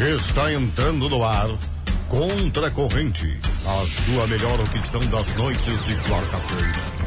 Está entrando no ar Contra a Corrente, a sua melhor opção das noites de quarta-feira.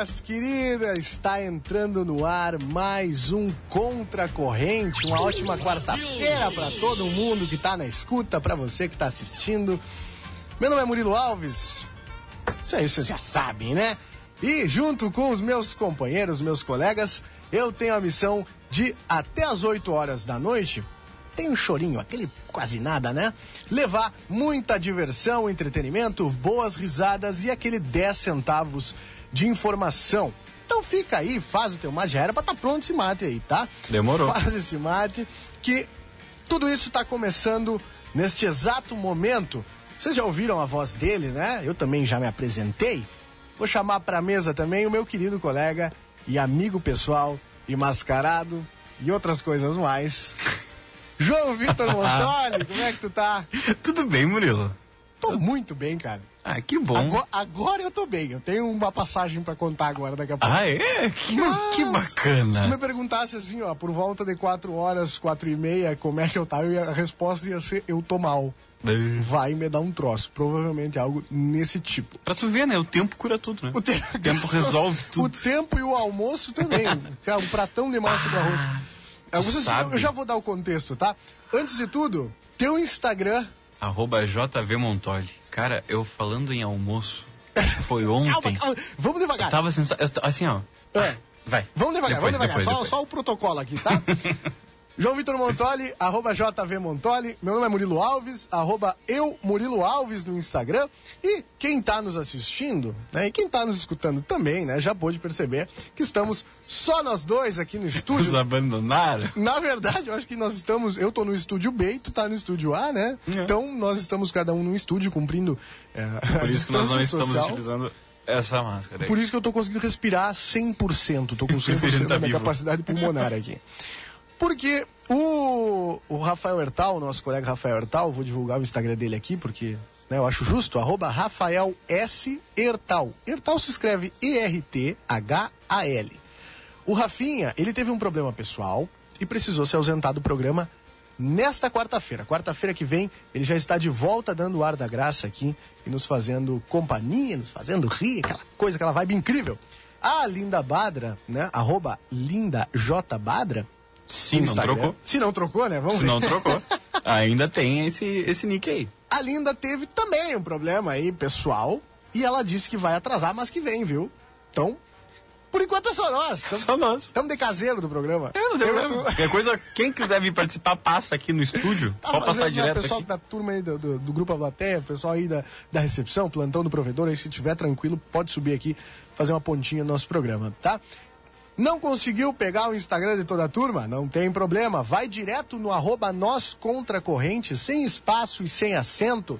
Minhas queridas, está entrando no ar mais um Contra Corrente. Uma ótima quarta-feira para todo mundo que está na escuta, para você que está assistindo. Meu nome é Murilo Alves. Isso aí vocês já sabem, né? E junto com os meus companheiros, meus colegas, eu tenho a missão de até as 8 horas da noite tem um chorinho, aquele quase nada, né? Levar muita diversão, entretenimento, boas risadas e aquele 10 centavos de informação. Então fica aí, faz o teu mate. Já era pra estar tá pronto esse mate aí, tá? Demorou. Faz esse mate, que tudo isso está começando neste exato momento. Vocês já ouviram a voz dele, né? Eu também já me apresentei. Vou chamar para a mesa também o meu querido colega e amigo pessoal e mascarado e outras coisas mais. João Vitor Montoli, como é que tu tá? Tudo bem, Murilo. Tô muito bem, cara. Ah, que bom. Agora, agora eu tô bem. Eu tenho uma passagem para contar agora daqui a pouco. Ah, é? Que, Mas, que bacana. Se tu me perguntasse assim, ó, por volta de quatro horas, quatro e meia, como é que eu tava, a resposta ia ser, eu tô mal. É. Vai me dar um troço. Provavelmente algo nesse tipo. Pra tu ver, né? O tempo cura tudo, né? O, te... o tempo resolve tudo. O tempo e o almoço também. Cara, um pratão de massa ah, pra arroz. Eu, eu já vou dar o contexto, tá? Antes de tudo, teu Instagram. Arroba JV Montoli. Cara, eu falando em almoço, foi ontem. calma, calma. Vamos devagar. Eu tava sensa... eu, assim, ó. É. Vai. Vamos devagar, depois, vamos devagar. Depois, só, depois. só o protocolo aqui, tá? João Vitor Montoli, arroba JV Montoli. Meu nome é Murilo Alves, arroba eu, Murilo Alves no Instagram. E quem está nos assistindo, né, e quem está nos escutando também, né, já pôde perceber que estamos só nós dois aqui no estúdio. Nos abandonaram? Na verdade, eu acho que nós estamos, eu estou no estúdio B e tu tá no estúdio A, né? É. Então nós estamos cada um no estúdio cumprindo é, Por isso que nós não estamos social. utilizando essa máscara. Aí. Por isso que eu estou conseguindo respirar 100%. Estou com 100% tá da minha vivo. capacidade pulmonar aqui. Porque o, o Rafael Hertal, nosso colega Rafael Hertal, vou divulgar o Instagram dele aqui, porque né, eu acho justo, arroba Rafael S. Hertal. Hertal se escreve E-R-T-H-A-L. O Rafinha, ele teve um problema pessoal e precisou se ausentar do programa nesta quarta-feira. Quarta-feira que vem, ele já está de volta dando o ar da graça aqui e nos fazendo companhia, nos fazendo rir, aquela coisa, aquela vibe incrível. A Linda Badra, né? Arroba Linda J Badra, se não trocou. Se não trocou, né? Vamos Se ver. não trocou. Ainda tem esse, esse nick aí. A Linda teve também um problema aí, pessoal. E ela disse que vai atrasar, mas que vem, viu? Então, por enquanto é só nós. Tamo, só nós. Estamos de caseiro do programa. É, não tem problema. Qualquer coisa, quem quiser vir participar, passa aqui no estúdio. Tá, pode passar direto. O pessoal aqui. da turma aí do, do, do Grupo Avaté, o pessoal aí da, da recepção, plantão do provedor, aí se tiver tranquilo, pode subir aqui, fazer uma pontinha no nosso programa, tá? Não conseguiu pegar o Instagram de toda a turma? Não tem problema. Vai direto no arroba nós contra corrente, sem espaço e sem acento.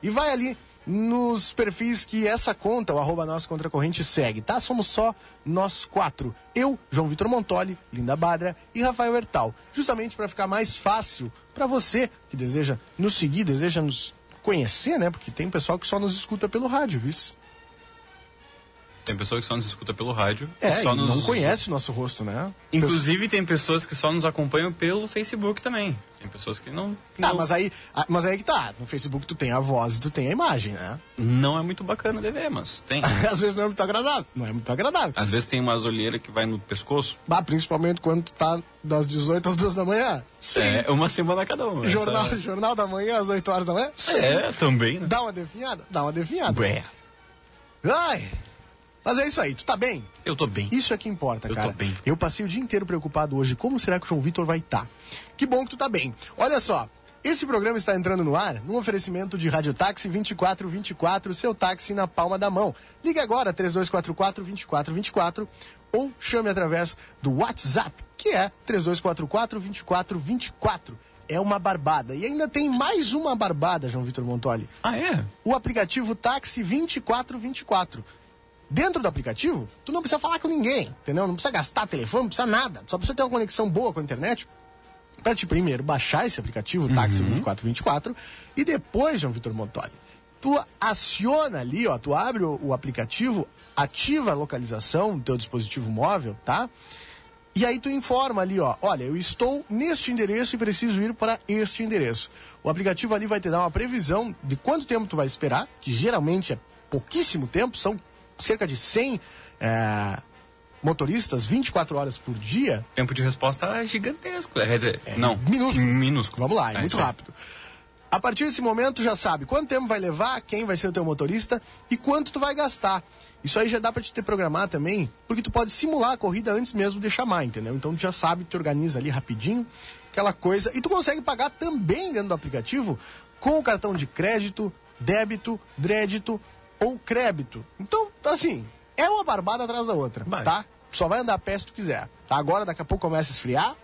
E vai ali nos perfis que essa conta, o arroba nós contra corrente, segue, tá? Somos só nós quatro. Eu, João Vitor Montoli, Linda Badra e Rafael Hertal. Justamente para ficar mais fácil para você que deseja nos seguir, deseja nos conhecer, né? Porque tem pessoal que só nos escuta pelo rádio, viu? Tem pessoa que só nos escuta pelo rádio. É, só nos... não conhece o nosso rosto, né? Inclusive tem pessoas que só nos acompanham pelo Facebook também. Tem pessoas que não. Tá, mas aí, mas aí que tá. No Facebook tu tem a voz e tu tem a imagem, né? Não é muito bacana de ver, mas tem. Às vezes não é muito agradável. Não é muito agradável. Às vezes tem umas olheiras que vai no pescoço. Bah, principalmente quando tu tá das 18 às 2 da manhã. Sim. É, uma semana cada uma. Jornal, essa... jornal da manhã às 8 horas da manhã? Sim. É, também, né? Dá uma definhada? Dá uma definhada. Ué. Ai, mas é isso aí, tu tá bem? Eu tô bem. Isso é que importa, cara. Eu tô bem. Eu passei o dia inteiro preocupado hoje. Como será que o João Vitor vai estar? Tá? Que bom que tu tá bem. Olha só, esse programa está entrando no ar num oferecimento de Rádio Táxi 2424, seu táxi na palma da mão. Ligue agora 3244 2424 ou chame através do WhatsApp, que é 3244 2424 é uma barbada. E ainda tem mais uma barbada, João Vitor Montoli. Ah, é? O aplicativo Táxi 2424. Dentro do aplicativo, tu não precisa falar com ninguém, entendeu? Não precisa gastar telefone, não precisa nada. Só precisa ter uma conexão boa com a internet para te primeiro baixar esse aplicativo, Táxi 2424, e depois, João Vitor Montoli, tu aciona ali, ó, tu abre o, o aplicativo, ativa a localização do teu dispositivo móvel, tá? E aí tu informa ali, ó, olha, eu estou neste endereço e preciso ir para este endereço. O aplicativo ali vai te dar uma previsão de quanto tempo tu vai esperar, que geralmente é pouquíssimo tempo, são cerca de 100 é, motoristas 24 horas por dia. Tempo de resposta é gigantesco. Quer dizer, não. minúsculo. Minúsculo. Vamos lá, é É, muito rápido. A partir desse momento, tu já sabe quanto tempo vai levar, quem vai ser o teu motorista e quanto tu vai gastar. Isso aí já dá pra te ter programar também, porque tu pode simular a corrida antes mesmo de chamar, entendeu? Então tu já sabe, te organiza ali rapidinho, aquela coisa. E tu consegue pagar também dentro do aplicativo com o cartão de crédito, débito, crédito ou crédito. Então, assim, é uma barbada atrás da outra, Vai. tá? Só vai andar a pé se tu quiser. Tá? Agora, daqui a pouco começa a esfriar,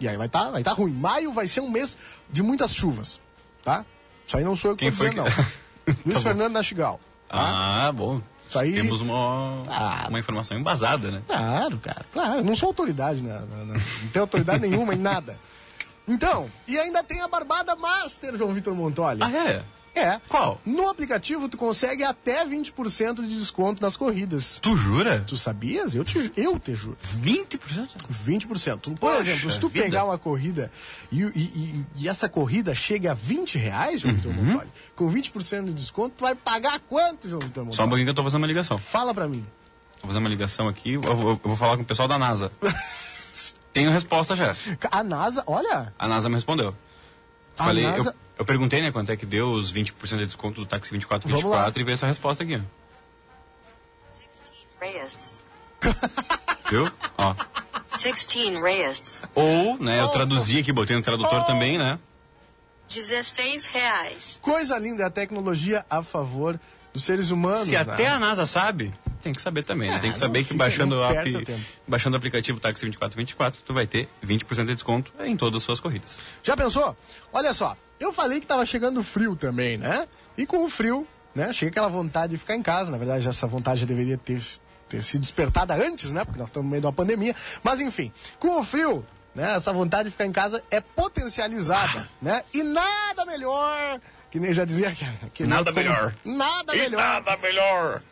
e aí vai estar vai tá ruim. Maio vai ser um mês de muitas chuvas, tá? Isso aí não sou eu que Quem tô foi dizendo, que- não. Luiz Tá. Fernando Nastigal. Tá? Ah, bom. Isso aí- Temos uma, Ah. uma informação embasada, né? Claro, cara, claro. Não sou autoridade, né? Não, não- não tenho autoridade nenhuma em nada. Então, e ainda tem a Barbada Master, João Vitor Montoli. Ah, é? É. Qual? No aplicativo, tu consegue até 20% de desconto nas corridas. Tu jura? Tu sabias? Eu te, eu te juro. 20%? 20%. Por Poxa exemplo, se tu vida. pegar uma corrida e, e- e- e essa corrida chega a 20 reais, João Vitor Uhum. Montoli, com 20% de desconto, tu vai pagar quanto, João Vitor Montoli? Só um pouquinho que eu tô fazendo uma ligação. Fala pra mim. Vou fazer uma ligação aqui, eu vou, eu vou falar com o pessoal da NASA. Tenho resposta já. A NASA, olha, A NASA me respondeu. A Falei, NASA- eu, eu perguntei, né, quanto é que deu os 20% de desconto do táxi 24 Vamos lá. 24 e veio essa resposta aqui, ó. Reyes. Viu? Ó. 16 Reyes. Ou, né, eu traduzi aqui, botei no tradutor Oh. também, né? 16 reais. coisa linda é a tecnologia a favor dos seres humanos. Se né? até a NASA sabe, tem que saber também, né? Ah, Tem que não saber que baixando baixando o aplicativo Táxi 2424, tu vai ter 20% de desconto em todas as suas corridas. Já pensou? Olha só, eu falei que tava chegando frio também, né? E com o frio, né? Chega aquela vontade de ficar em casa. Na verdade, essa vontade já deveria ter, ter sido despertada antes, né? Porque nós estamos no meio de uma pandemia. Mas enfim, com o frio, né? Essa vontade de ficar em casa é potencializada, né? E nada melhor, que nem já dizia que, que Nada melhor. Nada E melhor nada melhor!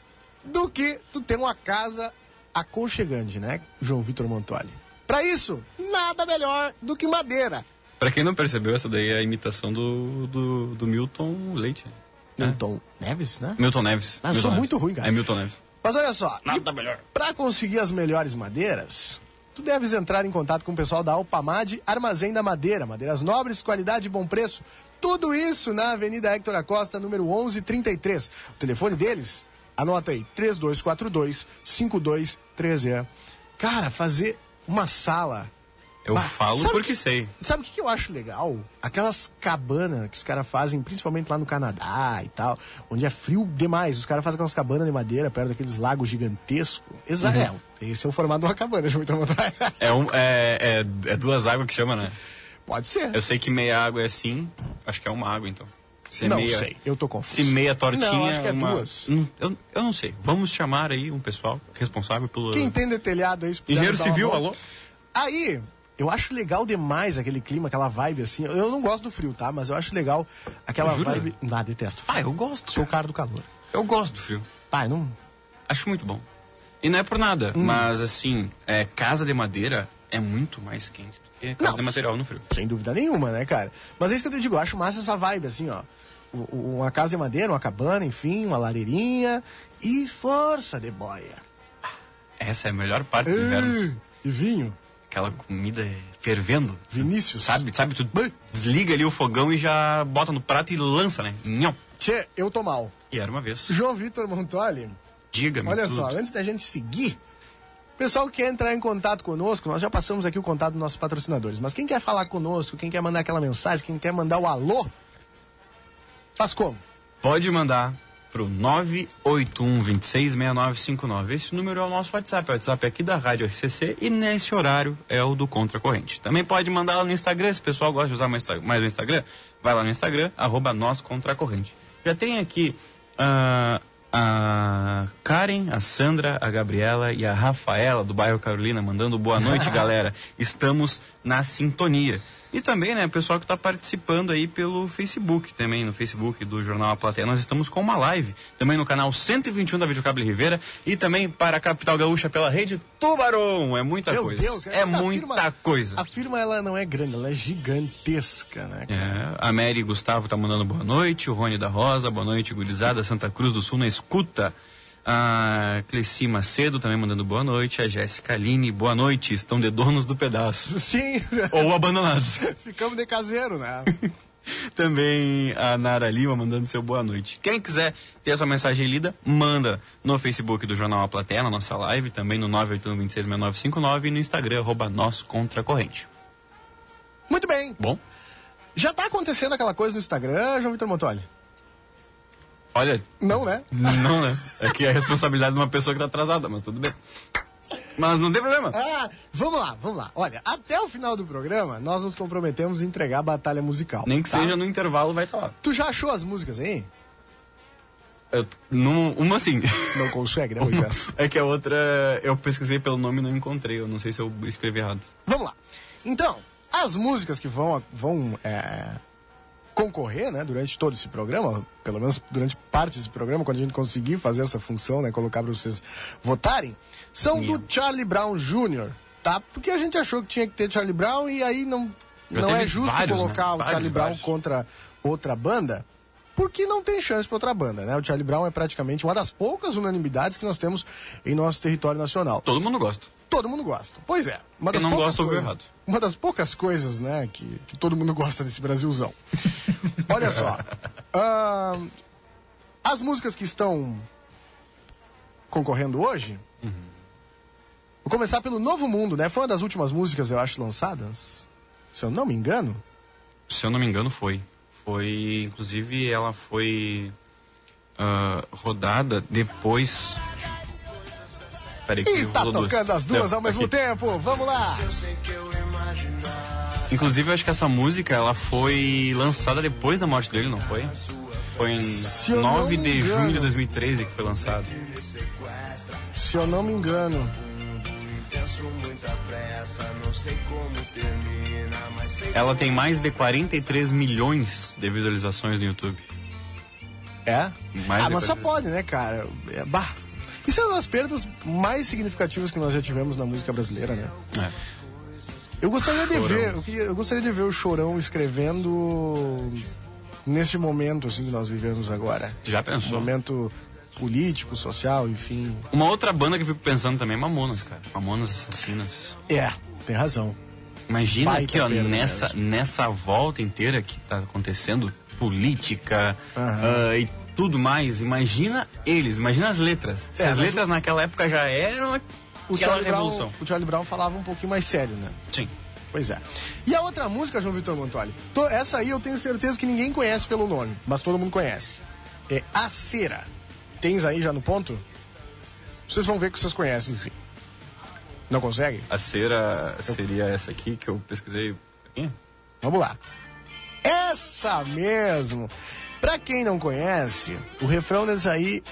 do que tu ter uma casa aconchegante, né, João Vitor Montoli? Para isso, nada melhor do que madeira. Pra quem não percebeu, essa daí é a imitação do, do, do Milton Leite. né? Milton Neves, né? Milton Neves. Ah, eu Milton sou Neves. muito ruim, cara. É Milton Neves. Mas olha só, Nada melhor. para conseguir as melhores madeiras, tu deves entrar em contato com o pessoal da Alpamad Armazém da Madeira, madeiras nobres, qualidade e bom preço. Tudo isso na Avenida Héctor Acosta, número 1133. O telefone deles, anota aí, 3242 5230. Cara, fazer uma sala Eu Bah, falo sabe porque sei. Sabe o que, que eu acho legal? Aquelas cabanas que os caras fazem, principalmente lá no Canadá e tal, onde é frio demais. Os caras fazem aquelas cabanas de madeira perto daqueles lagos gigantescos. Exato. Uhum. Esse é o formato de uma cabana, deixa eu me tomar. É, um, é, é, é duas águas que chama, né? Pode ser. Eu sei que meia água é assim, acho que é uma água então. Se é não meia, sei, eu tô confuso. Se meia tortinha. Não, acho que é uma... duas. Hum, Eu, eu não sei. Vamos chamar aí um pessoal responsável pelo. Quem tem de telhado aí, Engenheiro civil, alô? Aí, eu acho legal demais aquele clima, aquela vibe assim. Eu não gosto do frio, tá? Mas eu acho legal aquela vibe. Ah, detesto. Ah, eu gosto. Sou o cara do calor. Eu gosto do frio. Pai, não. Acho muito bom. E não é por nada, Hum. mas assim, é, casa de madeira é muito mais quente do que casa Não, de material no frio. Sem dúvida nenhuma, né, cara? Mas é isso que eu te digo, eu acho massa essa vibe, assim, ó. Uma casa de madeira, uma cabana, enfim, uma lareirinha e força de boia. Essa é a melhor parte do inverno. E vinho, Aquela comida fervendo. Vinícius. Sabe, sabe, tu desliga ali o fogão e já bota no prato e lança, né? Nham. Tchê, eu tô mal. E era uma vez. João Vitor Montoli, Diga-me olha tudo. só, antes da gente seguir, o pessoal que quer entrar em contato conosco, nós já passamos aqui o contato dos nossos patrocinadores, mas quem quer falar conosco, quem quer mandar aquela mensagem, quem quer mandar o alô, faz como? Pode mandar pro 981266959. Esse número é o nosso WhatsApp, é o WhatsApp aqui da Rádio RCC e nesse horário é o do Contra Corrente. Também pode mandar lá no Instagram, se o pessoal gosta de usar mais, o Instagram, vai lá no Instagram, arroba nós Contra Corrente. Já tem aqui ah, A Karen, a Sandra, a Gabriela e a Rafaela do bairro Carolina mandando boa noite, galera. Estamos na sintonia. E também, né, o pessoal que está participando aí pelo Facebook, também no Facebook do Jornal A Plateia. Nós estamos com uma live, também no canal 121 da Videocable Rivera e também para a Capital Gaúcha pela rede Tubarão. É muita Meu coisa. Deus, é muita firma- coisa. A firma ela não é grande, ela é gigantesca, né? cara? É, a Mary Gustavo tá mandando boa noite, o Rony da Rosa, boa noite, gurizada, Santa Cruz do Sul na escuta. A Cleci Macedo também mandando boa noite, a Jéssica Aline, boa noite, estão de donos do pedaço. Sim, Ou abandonados. ficamos de caseiro, né? também a Nara Lima mandando seu boa noite. Quem quiser ter a sua mensagem lida, manda no Facebook do Jornal A Plateia, na nossa live, também no 981266959 e no Instagram, arroba corrente. Muito bem. Bom? Já tá acontecendo aquela coisa no Instagram, João Vitor Montoli? Olha, Não, né? Não, né? É que é a responsabilidade de uma pessoa que tá atrasada, mas tudo bem. Mas não tem problema. Ah, vamos lá, vamos lá. Olha, até o final do programa, nós nos comprometemos a entregar a batalha musical. Nem que tá? seja no intervalo, vai estar lá. Tu já achou as músicas aí? Eu, num- uma sim. Não consegue, né, Moisés? É que a outra eu pesquisei pelo nome e não encontrei. Eu não sei se eu escrevi errado. Vamos lá. Então, as músicas que vão, vão é, concorrer, né, durante todo esse programa, pelo menos durante parte desse programa, quando a gente conseguir fazer essa função, né, colocar para vocês votarem, são do Minha. Charlie Brown Jr., tá? Porque a gente achou que tinha que ter Charlie Brown e aí não, Já não é justo vários, colocar né? o Vários, Charlie Brown vários. contra outra banda. Porque não tem chance para outra banda, né? O Charlie Brown é praticamente uma das poucas unanimidades que nós temos em nosso território nacional Todo mundo gosta. Todo mundo gosta. Pois é. Uma das não poucas gosta, ouviu coisas- errado. Uma das poucas coisas, né, que, que todo mundo gosta desse Brasilzão. Olha só. ahn, as músicas que estão concorrendo hoje. Vou começar pelo Novo Mundo, né? Foi uma das últimas músicas, eu acho, lançadas. Se eu não me engano. Se eu não me engano, foi. Foi, inclusive, ela foi ah, rodada depois. Peraí, E tá rolou duas. tocando as duas Não, ao mesmo aqui. tempo. Vamos lá. Inclusive, eu acho que essa música ela foi lançada depois da morte dele, não foi? Foi em Se eu não 9 me de engano. junho de 2013 que foi lançado. Se eu não me engano. Ela tem mais de 43 milhões de visualizações no YouTube. É? Mais ah, mas só 40. pode, né, cara? É, bah. Isso é uma das perdas mais significativas que nós já tivemos na música brasileira, né? É. Eu gostaria de Chorão. ver, eu, gostaria de ver o Chorão escrevendo neste momento assim que nós vivemos agora. Já Um pensou? momento político, social, enfim. Uma outra banda que eu fico pensando também é Mamonas, cara. Mamonas Assassinas. É, tem razão. Imagina Baita aqui, ó, nessa, mesmo. nessa volta inteira que tá acontecendo, política Aham. ah, e tudo mais. Imagina eles, imagina as letras. Se É, as mas letras naquela época já eram O aquela Charlie, Brown, revolução. o Charlie Brown falava um pouquinho mais sério, né? Sim. Pois é. E a outra música, João Vitor Montoli? To- essa aí eu tenho certeza que ninguém conhece pelo nome, mas todo mundo conhece. É A Cera. Tens aí já no ponto? Vocês vão ver que vocês conhecem, sim. Não consegue? A cera seria essa aqui que eu pesquisei. Aqui? Vamos lá. Essa mesmo. Pra quem não conhece, o refrão dessa aí.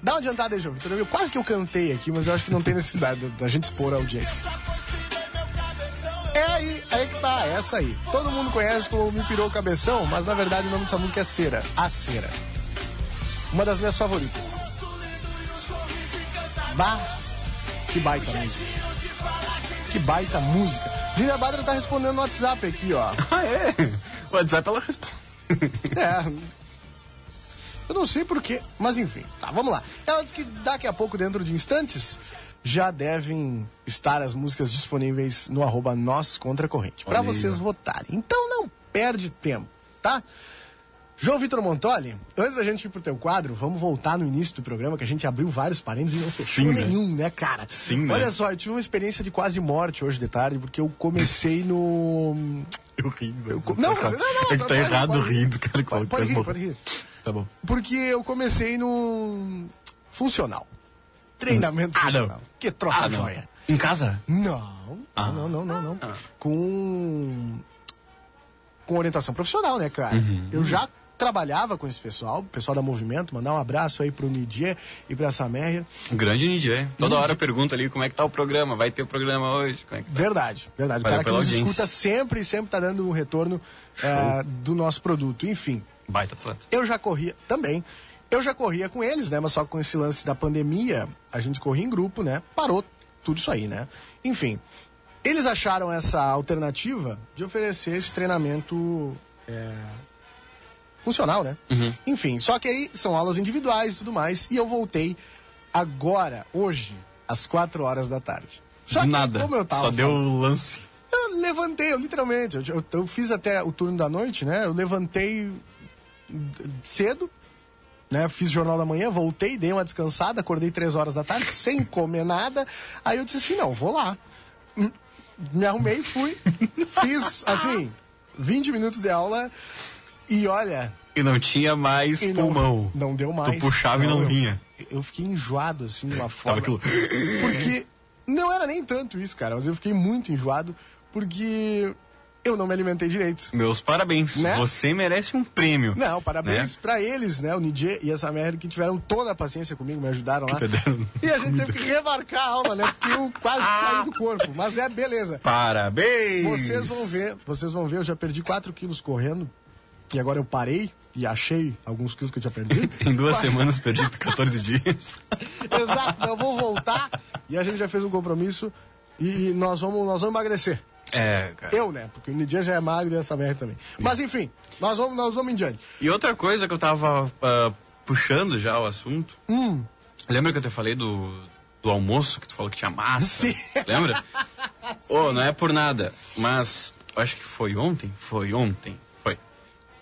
Dá uma adiantada aí, João Vitor. Eu- Quase que eu cantei aqui, mas eu acho que não tem necessidade da- gente expor a audiência. É aí, aí que tá, essa aí. Todo mundo conhece como Me Pirou o Cabeção, mas na verdade o nome dessa música é Cera. A Cera. Uma das minhas favoritas. Bah, que baita música. Que baita música. Lília Badra tá respondendo no WhatsApp aqui, ó. Ah, é? O WhatsApp ela responde. É. Eu não sei porquê, mas enfim. Tá, vamos lá. Ela diz que daqui a pouco, dentro de instantes, já devem estar as músicas disponíveis no arroba nós contra corrente. Aí, vocês votarem. Então não perde tempo, tá? João Vitor Montoli, antes da gente ir pro teu quadro, vamos voltar no início do programa, que a gente abriu vários parênteses e não fechou Sim, né? nenhum, né, cara? Sim, né? Olha só, eu tive uma experiência de quase morte hoje de tarde, porque eu comecei no. Eu ri. Eu co- não, mas- não, não, É que tá pode- errado pode- rindo, cara. Pode, pode rir, pode rir. Tá bom. Porque eu comecei no funcional. Treinamento Ah, não. funcional. Que troço Ah, não. joia. Em casa? Não, Ah. não, não, não, não. Ah. Com com orientação profissional, né, cara? Eu já trabalhava com esse pessoal, o pessoal da Movimento, mandar um abraço aí pro Nidier e pra Saméria. Grande Nidier. Toda hora pergunta ali como é que tá o programa, vai ter o programa hoje, é tá? Verdade, verdade. O cara que nos audiência. escuta sempre, sempre tá dando um retorno eh, do nosso produto. Enfim, Baita atleta. eu já corria também. Eu já corria com eles, né? Mas só com esse lance da pandemia, a gente corria em grupo, né? Parou tudo isso aí, né? Enfim, eles acharam essa alternativa de oferecer esse treinamento é, funcional, né? Enfim, só que aí são aulas individuais e tudo mais. E eu voltei agora, hoje, às quatro horas da tarde. Só que, nada. como eu tava Só deu o lance. eu levantei, eu literalmente. Eu, eu- eu fiz até o turno da noite, né? Eu levantei cedo, né? Fiz jornal da manhã, voltei, dei uma descansada, acordei três horas da tarde, sem comer nada. Aí eu disse assim: não, vou lá. Me arrumei, fui. Fiz, assim, 20 minutos de aula e olha. E não tinha mais não, pulmão. não deu mais. Tu puxava e não vinha. Eu fiquei enjoado, assim, de uma Tava forma. aquilo. Porque não era nem tanto isso, cara, mas eu fiquei muito enjoado porque eu não me alimentei direito. Meus parabéns. Né? Você merece um prêmio. Não, parabéns Né? pra eles, né? O Nidje e a Samer que tiveram toda a paciência comigo, me ajudaram lá. E a gente teve que remarcar a aula, né? Porque eu quase saí do corpo. Mas é beleza. Parabéns! Vocês vão ver, vocês vão ver, eu já perdi 4 quilos correndo. E agora eu parei e achei alguns quilos que eu tinha perdido. Em duas semanas perdi 14 dias. Exato, eu vou voltar e a gente já fez um compromisso e nós vamos, nós vamos emagrecer. É, cara. Eu, né? Porque o Nidia já é magro e essa merda também. Mas enfim, nós vamos, nós vamos em diante. E outra coisa que eu tava ah, puxando já o assunto. Hum. Lembra que eu te falei do, do almoço, que tu falou que tinha massa? Sim. Lembra? Ô, não é por nada, mas eu acho que foi ontem? Foi ontem.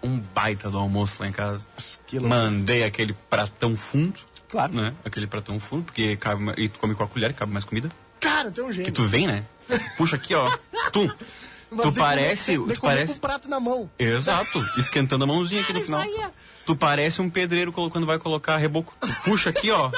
Um baita do almoço lá em casa. Loucura. Mandei aquele pratão fundo. Claro. Né? Aquele pratão fundo, porque cabe, e tu come com a colher, cabe mais comida. Cara, tem um jeito. Que tu vem, né? Puxa aqui, ó. Tum. Mas tu parece. tu parece. com o prato na mão. Exato, esquentando a mãozinha aqui no final. é. Tu parece um pedreiro quando vai colocar reboco. Tu puxa aqui, ó.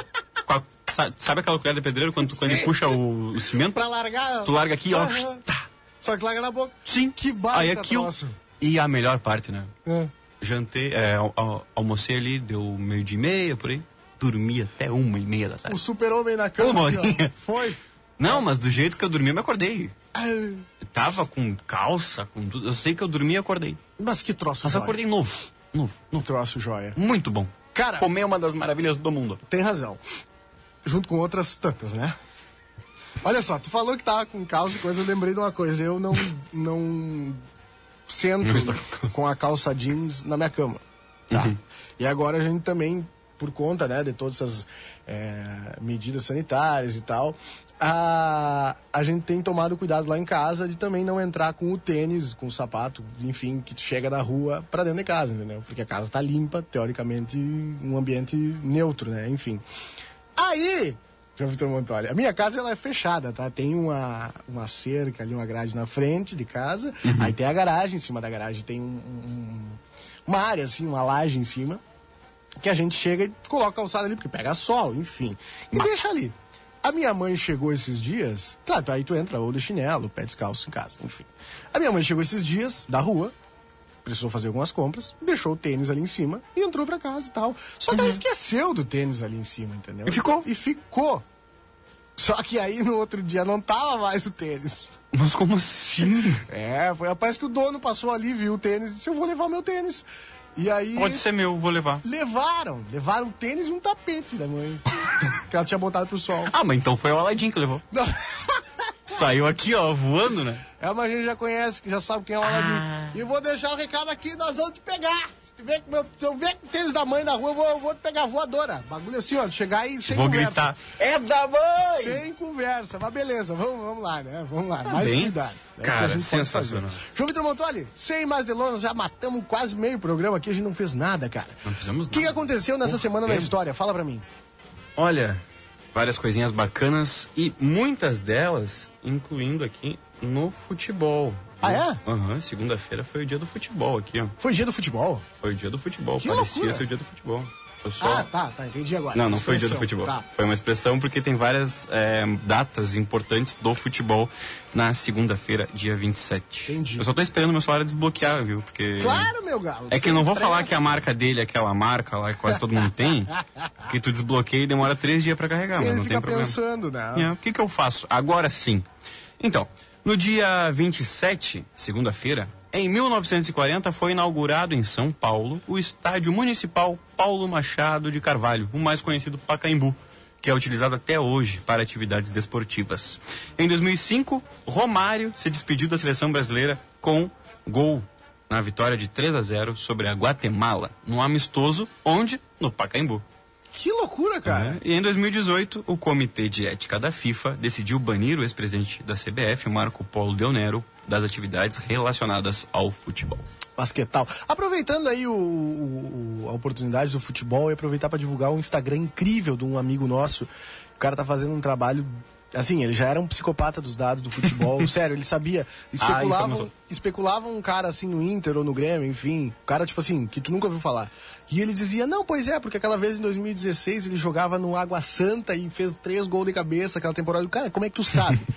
a- sa- sabe aquela colher de pedreiro quando, tu, quando ele puxa o, o cimento? Pra largar. Tu larga aqui, ó. Aham. Tá. Só que larga na boca. Sim. Que baita Aí troço. E a melhor parte, né? É. Jantei, é, al- al- almocei ali, deu meio de meia por aí. Dormi até uma e meia da O tarde. super-homem na cama. Ô, assim, ó. Foi. Não, mas do jeito que eu dormi, eu me acordei. Tava com calça, com tudo. Eu sei que eu dormi e acordei. Mas que troço Mas joia. acordei novo. Novo, novo. troço joia. Muito bom. Cara- Comer é uma das maravilhas do mundo. Tem razão. Junto com outras tantas, né? Olha só, tu falou que tava com calça e coisa, eu lembrei de uma coisa. Eu não, não sento está com a calça jeans na minha cama. Tá? E agora a gente também, por conta né, de todas essas é, medidas sanitárias e tal, a, a gente tem tomado cuidado lá em casa de também não entrar com o tênis, com o sapato, enfim, que chega da rua pra dentro de casa, entendeu? Porque a casa tá limpa, teoricamente, um ambiente neutro, né? Enfim. Aí, João Vitor Montoli, a minha casa ela é fechada, tá? Tem uma, uma cerca ali, uma grade na frente de casa, aí tem a garagem, em cima da garagem tem um- um- uma área, assim, uma laje em cima, que a gente chega e coloca a calçada ali, porque pega sol, enfim, e deixa ali. A minha mãe chegou esses dias, claro, aí tu entra ou de chinelo, pé descalço em casa, enfim. A minha mãe chegou esses dias, da rua, precisou fazer algumas compras, deixou o tênis ali em cima e entrou pra casa e tal. Só que ela esqueceu do tênis ali em cima, entendeu? E ficou? E ficou. Só que aí no outro dia não tava mais o tênis. Mas como assim? É, foi, parece que o dono passou ali, viu o tênis e disse, eu vou levar meu tênis. E aí Pode ser meu, vou levar. levaram, levaram o tênis e um tapete da mãe. que ela tinha botado pro sol. Ah, mas então foi o Aladim que levou. Não. Saiu aqui, ó, voando, né? É, mas a gente já conhece, que já sabe quem é o Aladim. Ah. E vou deixar o recado aqui, nós vamos te pegar. Se, com meu, se eu ver com o tênis da mãe na rua, eu vou, eu vou te pegar voadora. Bagulho assim, ó, chegar aí sem Vou conversa. gritar. É da mãe! Sem conversa, mas beleza, vamos, vamos lá, né? Vamos lá, mais bem. cuidado. É Cara, sensacional. João Vitor Montoli, sem mais delongas, já matamos quase meio programa aqui, a gente não fez nada, cara. Não fizemos O que, nada. aconteceu nessa Porra, semana na história? Fala pra mim. Olha, várias coisinhas bacanas e muitas delas incluindo aqui no futebol. Ah, é? Aham, segunda-feira foi o dia do futebol aqui, ó. Foi dia do futebol? Foi o dia do futebol, Que parecia loucura. ser o dia do futebol. Só... Ah, tá, tá, entendi agora. Não, não foi dia do futebol. Tá. Foi uma expressão porque tem várias é, datas importantes do futebol na segunda-feira, dia 27. Entendi. Eu só tô esperando meu celular desbloquear, viu? Porque. Claro, meu galo. É que eu não vou pressa. falar que a marca dele é aquela marca lá que quase todo mundo tem, que tu desbloqueia e demora três dias pra carregar, mas Ele não fica tem problema. pensando, né? É, o que, que eu faço? Agora sim. Então, no dia 27, segunda-feira, em 1940 foi inaugurado em São Paulo o Estádio Municipal Paulo Machado de Carvalho, o mais conhecido Pacaembu, que é utilizado até hoje para atividades desportivas. Em 2005, Romário se despediu da seleção brasileira com gol na vitória de 3 a 0 sobre a Guatemala, num amistoso onde no Pacaembu. Que loucura, cara. E em 2018, o Comitê de Ética da FIFA decidiu banir o ex-presidente da CBF, Marco Polo Del Nero, das atividades relacionadas ao futebol. Basquetal. Aproveitando aí o, o- a oportunidade do futebol e aproveitar para divulgar um Instagram incrível de um amigo nosso. O cara tá fazendo um trabalho. Assim, ele já era um psicopata dos dados do futebol. Sério, ele sabia. Especulavam, informação. especulavam um cara assim no Inter ou no Grêmio, enfim. Um cara, tipo assim, que tu nunca ouviu falar. E ele dizia, não, pois é, porque aquela vez em 2016 ele jogava no Água Santa e fez três gols de cabeça aquela temporada. Cara, como é que tu sabe?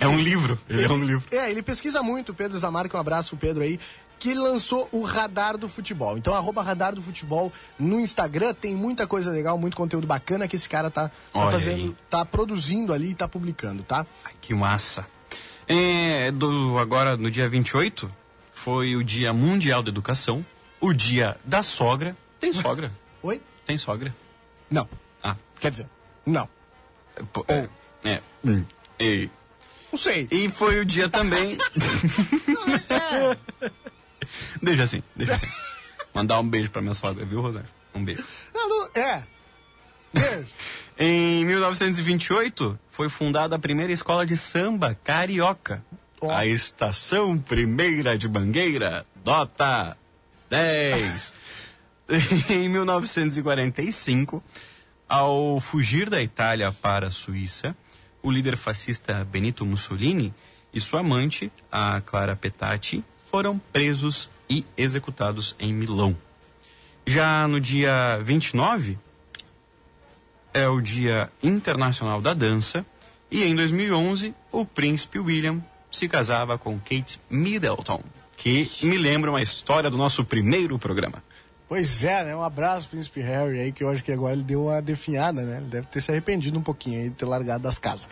É um livro, ele é um livro. É, ele pesquisa muito, Pedro Zamarco, um abraço pro Pedro aí, que ele lançou o Radar do Futebol. Então, arroba Radar do Futebol no Instagram, tem muita coisa legal, muito conteúdo bacana que esse cara tá, tá fazendo, aí. tá produzindo ali e tá publicando, tá? Ai, que massa. É, do, agora, no dia 28, foi o Dia Mundial da Educação, o Dia da Sogra. Tem sogra? Oi? Tem sogra? Não. Ah, Quer dizer, não. pô, é. é, hum, e, Não sei. e foi o dia também. É, deixa assim, deixa assim. Mandar um beijo pra minha sogra, viu, Rosário? Um beijo. não, não, é. Beijo. Em 1928, foi fundada a primeira escola de samba carioca. Ó. A Estação Primeira de Mangueira, nota 10. em 1945, ao fugir da Itália para a Suíça, o líder fascista Benito Mussolini e sua amante, a Clara Petacci, foram presos e executados em Milão. Já no dia 29, é o Dia Internacional da Dança e em 2011 o príncipe William se casava com Kate Middleton, que me lembra uma história do nosso primeiro programa. Pois é, né? Um abraço, Príncipe Harry aí, que eu acho que agora ele deu uma definhada, né? Ele deve ter se arrependido um pouquinho aí de ter largado das casas.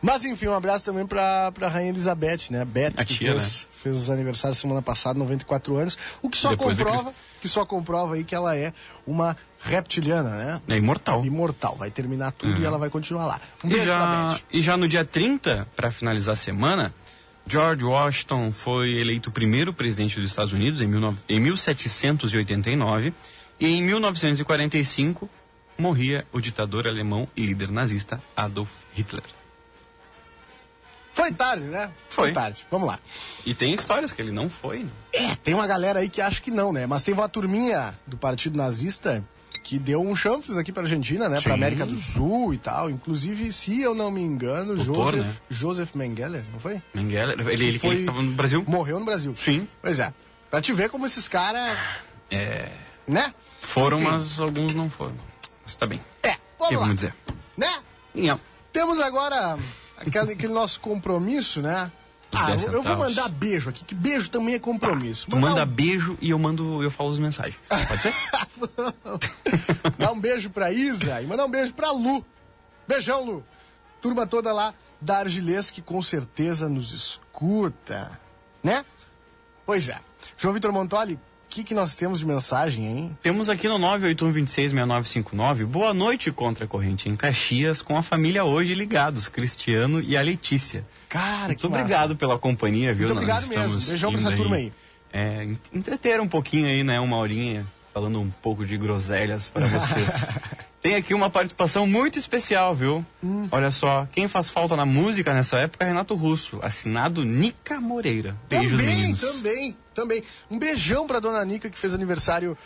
Mas enfim, um abraço também pra, pra Rainha Elizabeth, né? Beth, A que tia, fez, fez aniversário semana passada, 94 anos. O que só Depois comprova, que só comprova aí que ela é uma reptiliana, né? É imortal. Imortal. Vai terminar tudo e ela vai continuar lá. Um E beijo pra já, Beth. e já no dia 30, para finalizar a semana, George Washington foi eleito primeiro presidente dos Estados Unidos em, 19 em 1789 e em 1945 morria o ditador alemão e líder nazista Adolf Hitler. Foi tarde, né? Foi. tarde. Vamos lá. E tem histórias que ele não foi. né? É, tem uma galera aí que acha que não, né? Mas tem uma turminha do Partido Nazista que deu um chanfres aqui pra Argentina, né? Pra Sim. América do Sul e tal. Inclusive, se eu não me engano, Doutor, Joseph, né? Joseph Mengele, não foi? Mengele, ele, ele, Foi- ele tava no Brasil? Morreu no Brasil. Sim. Pois é. Pra te ver como esses caras, É, né? foram, Enfim. mas alguns não foram. Mas tá bem. É, vamos lá. dizer? Né? Não. Temos agora aquele, aquele nosso compromisso, né? Ah, 10 eu, vou mandar beijo aqui, que beijo também é compromisso. Tu Mandar manda um- beijo e eu mando, eu falo as mensagens. Pode ser? Dá um beijo pra Isa e mandar um beijo pra Lu. Beijão, Lu. Turma toda lá da Argilês que com certeza nos escuta, né? Pois é. João Vitor Montoli, o que, que nós temos de mensagem, hein? Temos aqui no 981266959, boa noite contra a corrente em Caxias, com a família hoje ligados, Cristiano e a Letícia. Cara, Muito que massa. obrigado pela companhia, viu? Muito obrigado mesmo. Beijão pra essa turma aí. É, en- entreter um pouquinho aí, né? Uma horinha, falando um pouco de groselhas para vocês. Tem aqui uma participação muito especial, viu? Hum. Olha só, quem faz falta na música nessa época é Renato Russo, assinado Nica Moreira. Beijos, também, meninos. também, também. Um beijão pra dona Nica que fez aniversário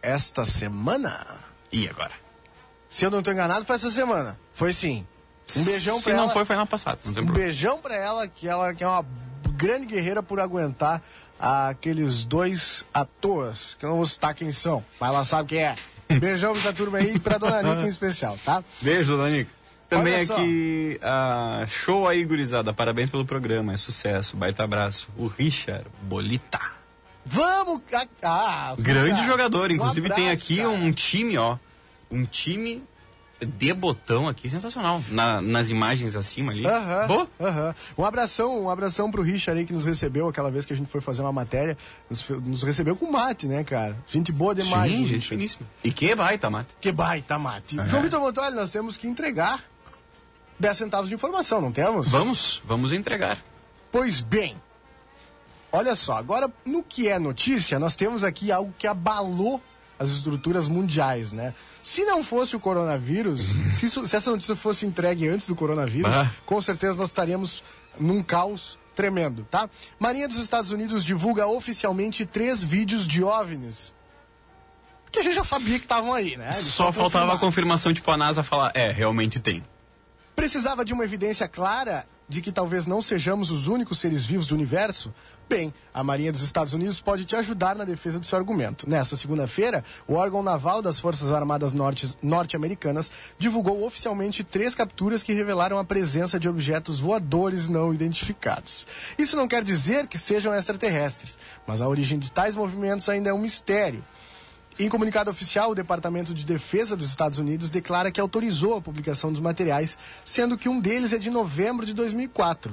esta semana. E agora? Se eu não tô enganado, foi essa semana. Foi sim. Um beijão Se pra não ela. foi, foi na passada, não tem Um problema. beijão pra ela, que ela que é uma grande guerreira por aguentar aqueles dois à toas, que eu não vou citar quem são, mas ela sabe quem é. Beijão pra essa turma aí e pra dona Nica em especial, tá? Beijo, Danico. Também Olha aqui, ah, show aí, gurizada. Parabéns pelo programa, é sucesso. Baita abraço. O Richard Bolita. Vamos! Ah, ah, Grande cara, jogador. um Inclusive tem abraço, aqui cara. um time, ó. Um time de botão aqui, sensacional. Na- nas imagens acima ali. Aham, Boa. aham. Um abração, um abração pro Richard aí que nos recebeu aquela vez que a gente foi fazer uma matéria. Nos, nos recebeu com mate, né, cara? Gente boa demais. Sim, gente finíssima. E que baita, mate. Que baita mate. É. João Vitor Montoli, nós temos que entregar 10 centavos de informação, não temos? Vamos, vamos entregar. Pois bem, olha só, agora no que é notícia, nós temos aqui algo que abalou as estruturas mundiais, né? Se não fosse o coronavírus, se, isso- se essa notícia fosse entregue antes do coronavírus, Ah. com certeza nós estaríamos num caos tremendo, tá? Marinha dos Estados Unidos divulga oficialmente três vídeos de OVNIs. Que a gente já sabia que estavam aí, né? Eles Só faltava a confirmação, tipo, a NASA falar, é, realmente tem. Precisava de uma evidência clara de que talvez não sejamos os únicos seres vivos do universo? Bem, a Marinha dos Estados Unidos pode te ajudar na defesa do seu argumento. Nesta segunda-feira, o órgão naval das Forças Armadas Norte- norte-americanas divulgou oficialmente três capturas que revelaram a presença de objetos voadores não identificados. Isso não quer dizer que sejam extraterrestres, mas a origem de tais movimentos ainda é um mistério. Em comunicado oficial, o Departamento de Defesa dos Estados Unidos declara que autorizou a publicação dos materiais, sendo que um deles é de novembro de 2004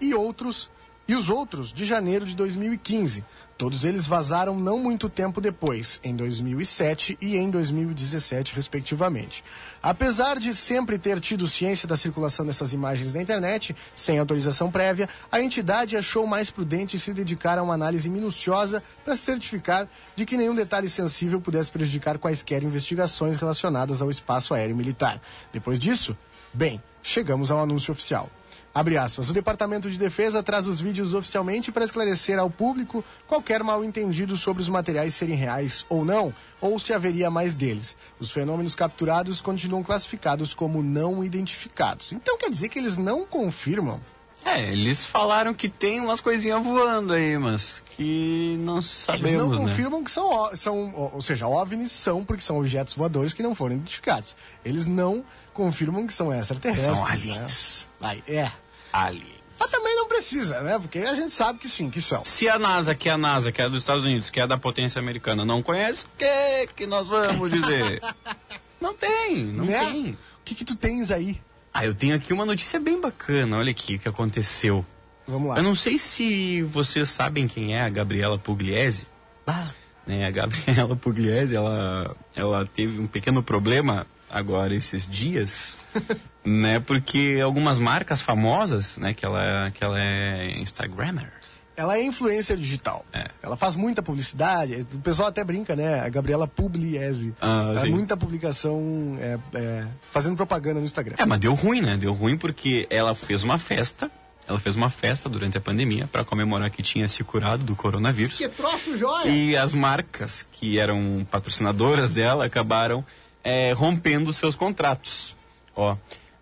e outros e os outros de janeiro de 2015. Todos eles vazaram não muito tempo depois, em 2007 e em 2017, respectivamente. Apesar de sempre ter tido ciência da circulação dessas imagens na internet, sem autorização prévia, a entidade achou mais prudente se dedicar a uma análise minuciosa para certificar de que nenhum detalhe sensível pudesse prejudicar quaisquer investigações relacionadas ao espaço aéreo militar. Depois disso, bem, chegamos ao anúncio oficial. Abre aspas. O Departamento de Defesa traz os vídeos oficialmente para esclarecer ao público qualquer mal entendido sobre os materiais serem reais ou não, ou se haveria mais deles. Os fenômenos capturados continuam classificados como não identificados. Então quer dizer que eles não confirmam? É, eles falaram que tem umas coisinhas voando aí, mas que não sabemos, Eles não né? confirmam que são, são, ou seja, OVNIs são porque são objetos voadores que não foram identificados. Eles não confirmam que são extraterrestres. São né? aliens. Aí, é. Aliens. Mas também não precisa, né? Porque a gente sabe que sim, que são. Se a NASA, que é a NASA, que é dos Estados Unidos, que é da potência americana, não conhece, o que que nós vamos dizer? não tem, não né? tem. O que que tu tens aí? Ah, eu tenho aqui uma notícia bem bacana, olha aqui o que aconteceu. Vamos lá. Eu não sei se vocês sabem quem é a Gabriela Pugliese. Ah, né, a Gabriela Pugliese, ela, ela teve um pequeno problema agora esses dias, né, porque algumas marcas famosas, né, que ela, que ela é Instagrammer, ela é influencer digital. É. Ela faz muita publicidade. O pessoal até brinca, né? A Gabriela Pugliese. Ah, muita publicação é, é, fazendo propaganda no Instagram. É, mas deu ruim, né? Deu ruim porque ela fez uma festa. Ela fez uma festa durante a pandemia para comemorar que tinha se curado do coronavírus. Que troço joia! E as marcas que eram patrocinadoras dela acabaram é, rompendo seus contratos. Ó,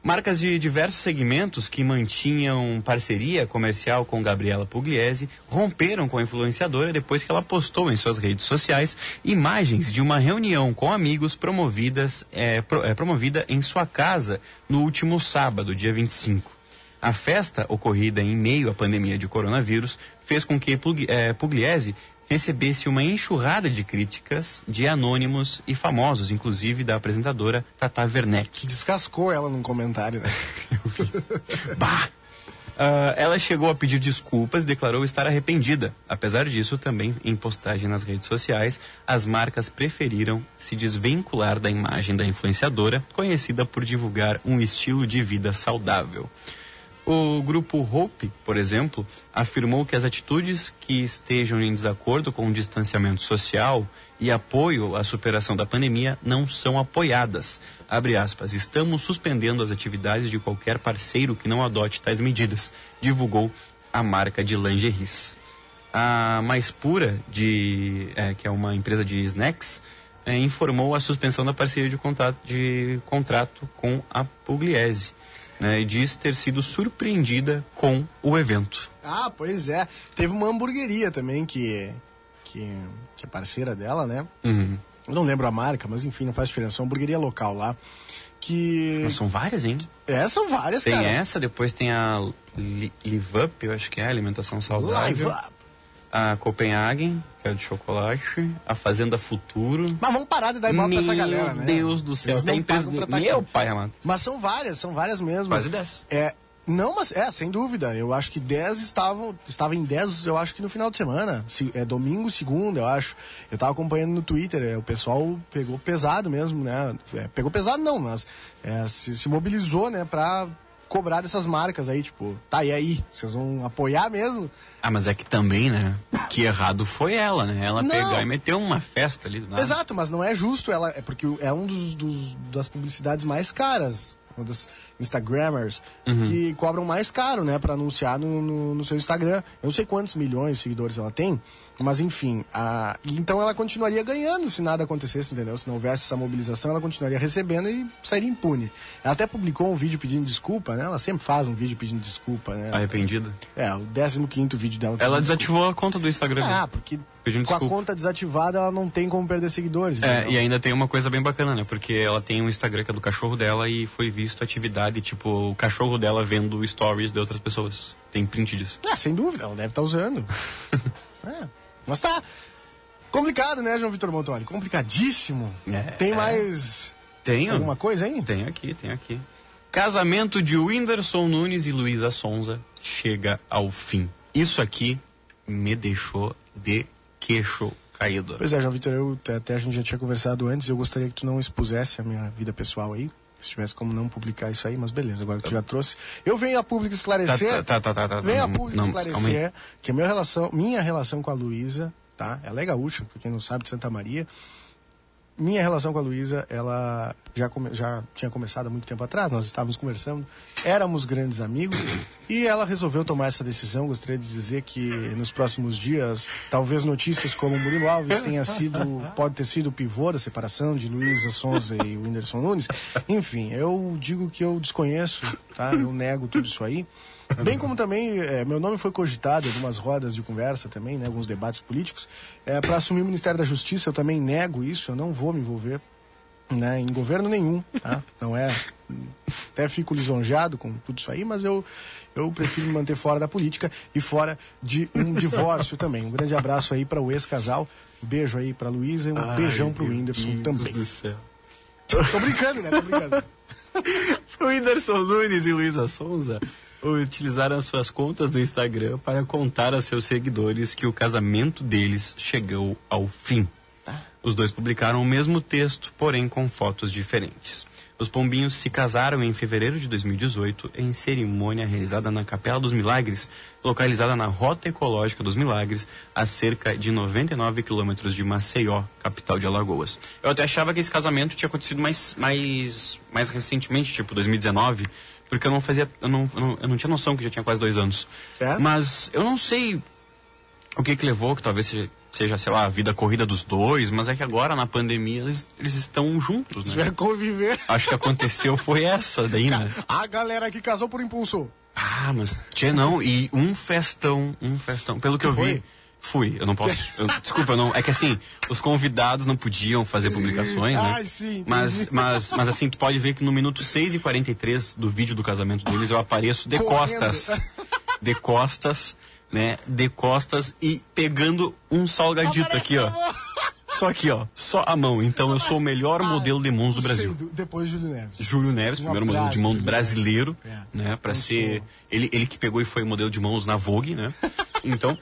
marcas de diversos segmentos que mantinham parceria comercial com Gabriela Pugliese romperam com a influenciadora depois que ela postou em suas redes sociais imagens de uma reunião com amigos promovidas, é, pro- é, promovida em sua casa no último sábado, dia 25. A festa, ocorrida em meio à pandemia de coronavírus, fez com que eh, Pugliese recebesse uma enxurrada de críticas de anônimos e famosos, inclusive da apresentadora Tata Werneck. Descascou ela num comentário, né? Bah! Ah, ela chegou a pedir desculpas e declarou estar arrependida. Apesar disso, também em postagem nas redes sociais, as marcas preferiram se desvincular da imagem da influenciadora, conhecida por divulgar um estilo de vida saudável. O grupo Hope, por exemplo, afirmou que as atitudes que estejam em desacordo com o distanciamento social e apoio à superação da pandemia não são apoiadas. Aspas, estamos suspendendo as atividades de qualquer parceiro que não adote tais medidas, divulgou a marca de lingeries. A Mais Pura, de, é, que é uma empresa de snacks, é, informou a suspensão da parceria de contrato, de contrato com a Pugliese né, e diz ter sido surpreendida com o evento. Ah, pois é. Teve uma hamburgueria também que, que, que é parceira dela, né? Uhum. Eu não lembro a marca, mas enfim, não faz diferença. É uma hamburgueria local lá. Que. Mas são várias, hein? É, são várias, Tem cara. essa, depois tem a Li- Live Up, eu acho que é, alimentação saudável. Live Up. A Copenhagen, que é de chocolate. A Fazenda Futuro. Mas vamos parar de dar ibope pra essa galera, né? Meu Deus do céu. Eles não pagam pra tá Meu pai amado. Mas são várias, são várias mesmo. Quase 10. É, não, mas é, sem dúvida. Eu acho que 10 estavam, estava em 10, eu acho que no final de semana. Se, é domingo, segunda, eu acho. Eu tava acompanhando no Twitter, é, o pessoal pegou pesado mesmo, né? É, pegou pesado não, mas é, se, se mobilizou, né, pra cobrar dessas marcas aí, tipo, tá, e aí? Vocês vão apoiar mesmo? Ah, mas é que também, né? Que errado foi ela, né? Ela Não. pegou e meteu uma festa ali do nada. Exato, mas não é justo ela, é porque é um dos, dos- das publicidades mais caras, uma das Instagrammers que cobram mais caro, né, para anunciar no, no, no seu Instagram. Eu não sei quantos milhões de seguidores ela tem, mas enfim, a, então ela continuaria ganhando se nada acontecesse, entendeu? Se não houvesse essa mobilização, ela continuaria recebendo e sairia impune. Ela até publicou um vídeo pedindo desculpa, né? Ela sempre faz um vídeo pedindo desculpa, né? Arrependida. É, o 15 quinto vídeo dela. Ela desativou a conta do Instagram. desculpa. dele. Ah, porque Pedindo com a desculpa. conta desativada ela não tem como perder seguidores. É, entendeu? e ainda tem uma coisa bem bacana, né? Porque ela tem um Instagram que é do cachorro dela e foi visto atividade, tipo, o cachorro dela vendo stories de outras pessoas. Tem print disso. É, sem dúvida, ela deve estar usando. É, Mas tá complicado, né, João Vitor Montoli? Complicadíssimo. É, Tem é. mais Tenho. alguma coisa, hein? Tem aqui, tem aqui. Casamento de Whindersson Nunes e Luísa Sonza chega ao fim. Isso aqui me deixou de queixo caído. Pois é, João Vitor, eu até a gente já tinha conversado antes, eu gostaria que tu não expusesse a minha vida pessoal aí. Se tivesse como não publicar isso aí, mas beleza, agora que tu já trouxe. Eu venho a público esclarecer. Tá, tá, tá, tá, tá. Venho a público esclarecer que minha relação, minha relação com a Luísa, tá? Ela é gaúcha, pra quem não sabe, de Santa Maria. Minha relação com a Luísa, ela já, come- já tinha começado há muito tempo atrás, nós estávamos conversando, éramos grandes amigos e ela resolveu tomar essa decisão. Gostaria de dizer que nos próximos dias, talvez notícias como Murilo Alves tenha sido, pode ter sido o pivô da separação de Luísa Sonza e Whindersson Nunes. Enfim, eu digo que eu desconheço, tá? Eu nego tudo isso aí. Bem como também, eh, meu nome foi cogitado em algumas rodas de conversa também, né, alguns debates políticos, para assumir o Ministério da Justiça, eu também nego isso, eu não vou me envolver né, em governo nenhum, tá? Não é. Até fico lisonjeado com tudo isso aí, mas eu, eu prefiro me manter fora da política e fora de um divórcio também. Um grande abraço aí para o ex-casal, um beijo aí para Luísa e um beijão pro Whindersson também. do céu. Tô brincando, né? Tô brincando. O Whindersson Nunes e Luísa Sonza utilizaram as suas contas do Instagram para contar a seus seguidores que o casamento deles chegou ao fim. Os dois publicaram o mesmo texto, porém com fotos diferentes. Os pombinhos se casaram em fevereiro de 2018 em cerimônia realizada na Capela dos Milagres, localizada na Rota Ecológica dos Milagres, a cerca de 99 quilômetros de Maceió, capital de Alagoas. Eu até achava que esse casamento tinha acontecido mais, mais, mais recentemente, tipo 2019, porque eu não fazia, eu não, eu não, eu não tinha noção que já tinha quase dois anos. É? Mas eu não sei o que que levou, que talvez seja, seja, sei lá, a vida corrida dos dois, mas é que agora na pandemia eles, eles estão juntos, né? Tiver conviver. Acho que aconteceu foi essa daí, né? A galera que casou por impulso. Ah, mas tinha não, e um festão, um festão. Pelo que eu foi? vi, fui. Eu não posso. eu- desculpa, não. É que assim, os convidados não podiam fazer publicações, né? Ai, sim, mas, mas, mas assim, tu pode ver que no minuto 6 e 43 do vídeo do casamento deles eu apareço de Correndo. costas. De costas, né? De costas e pegando um salgadito aqui, ó. Só aqui, ó. Só a mão. Então eu sou o melhor modelo de mãos do Brasil. Dú- Depois Júlio Neves. Júlio Neves, Um primeiro modelo de abraço, mão Júlio brasileiro, Neves. É. né, para ser ele ele que pegou e foi modelo de mãos na Vogue, né? Então,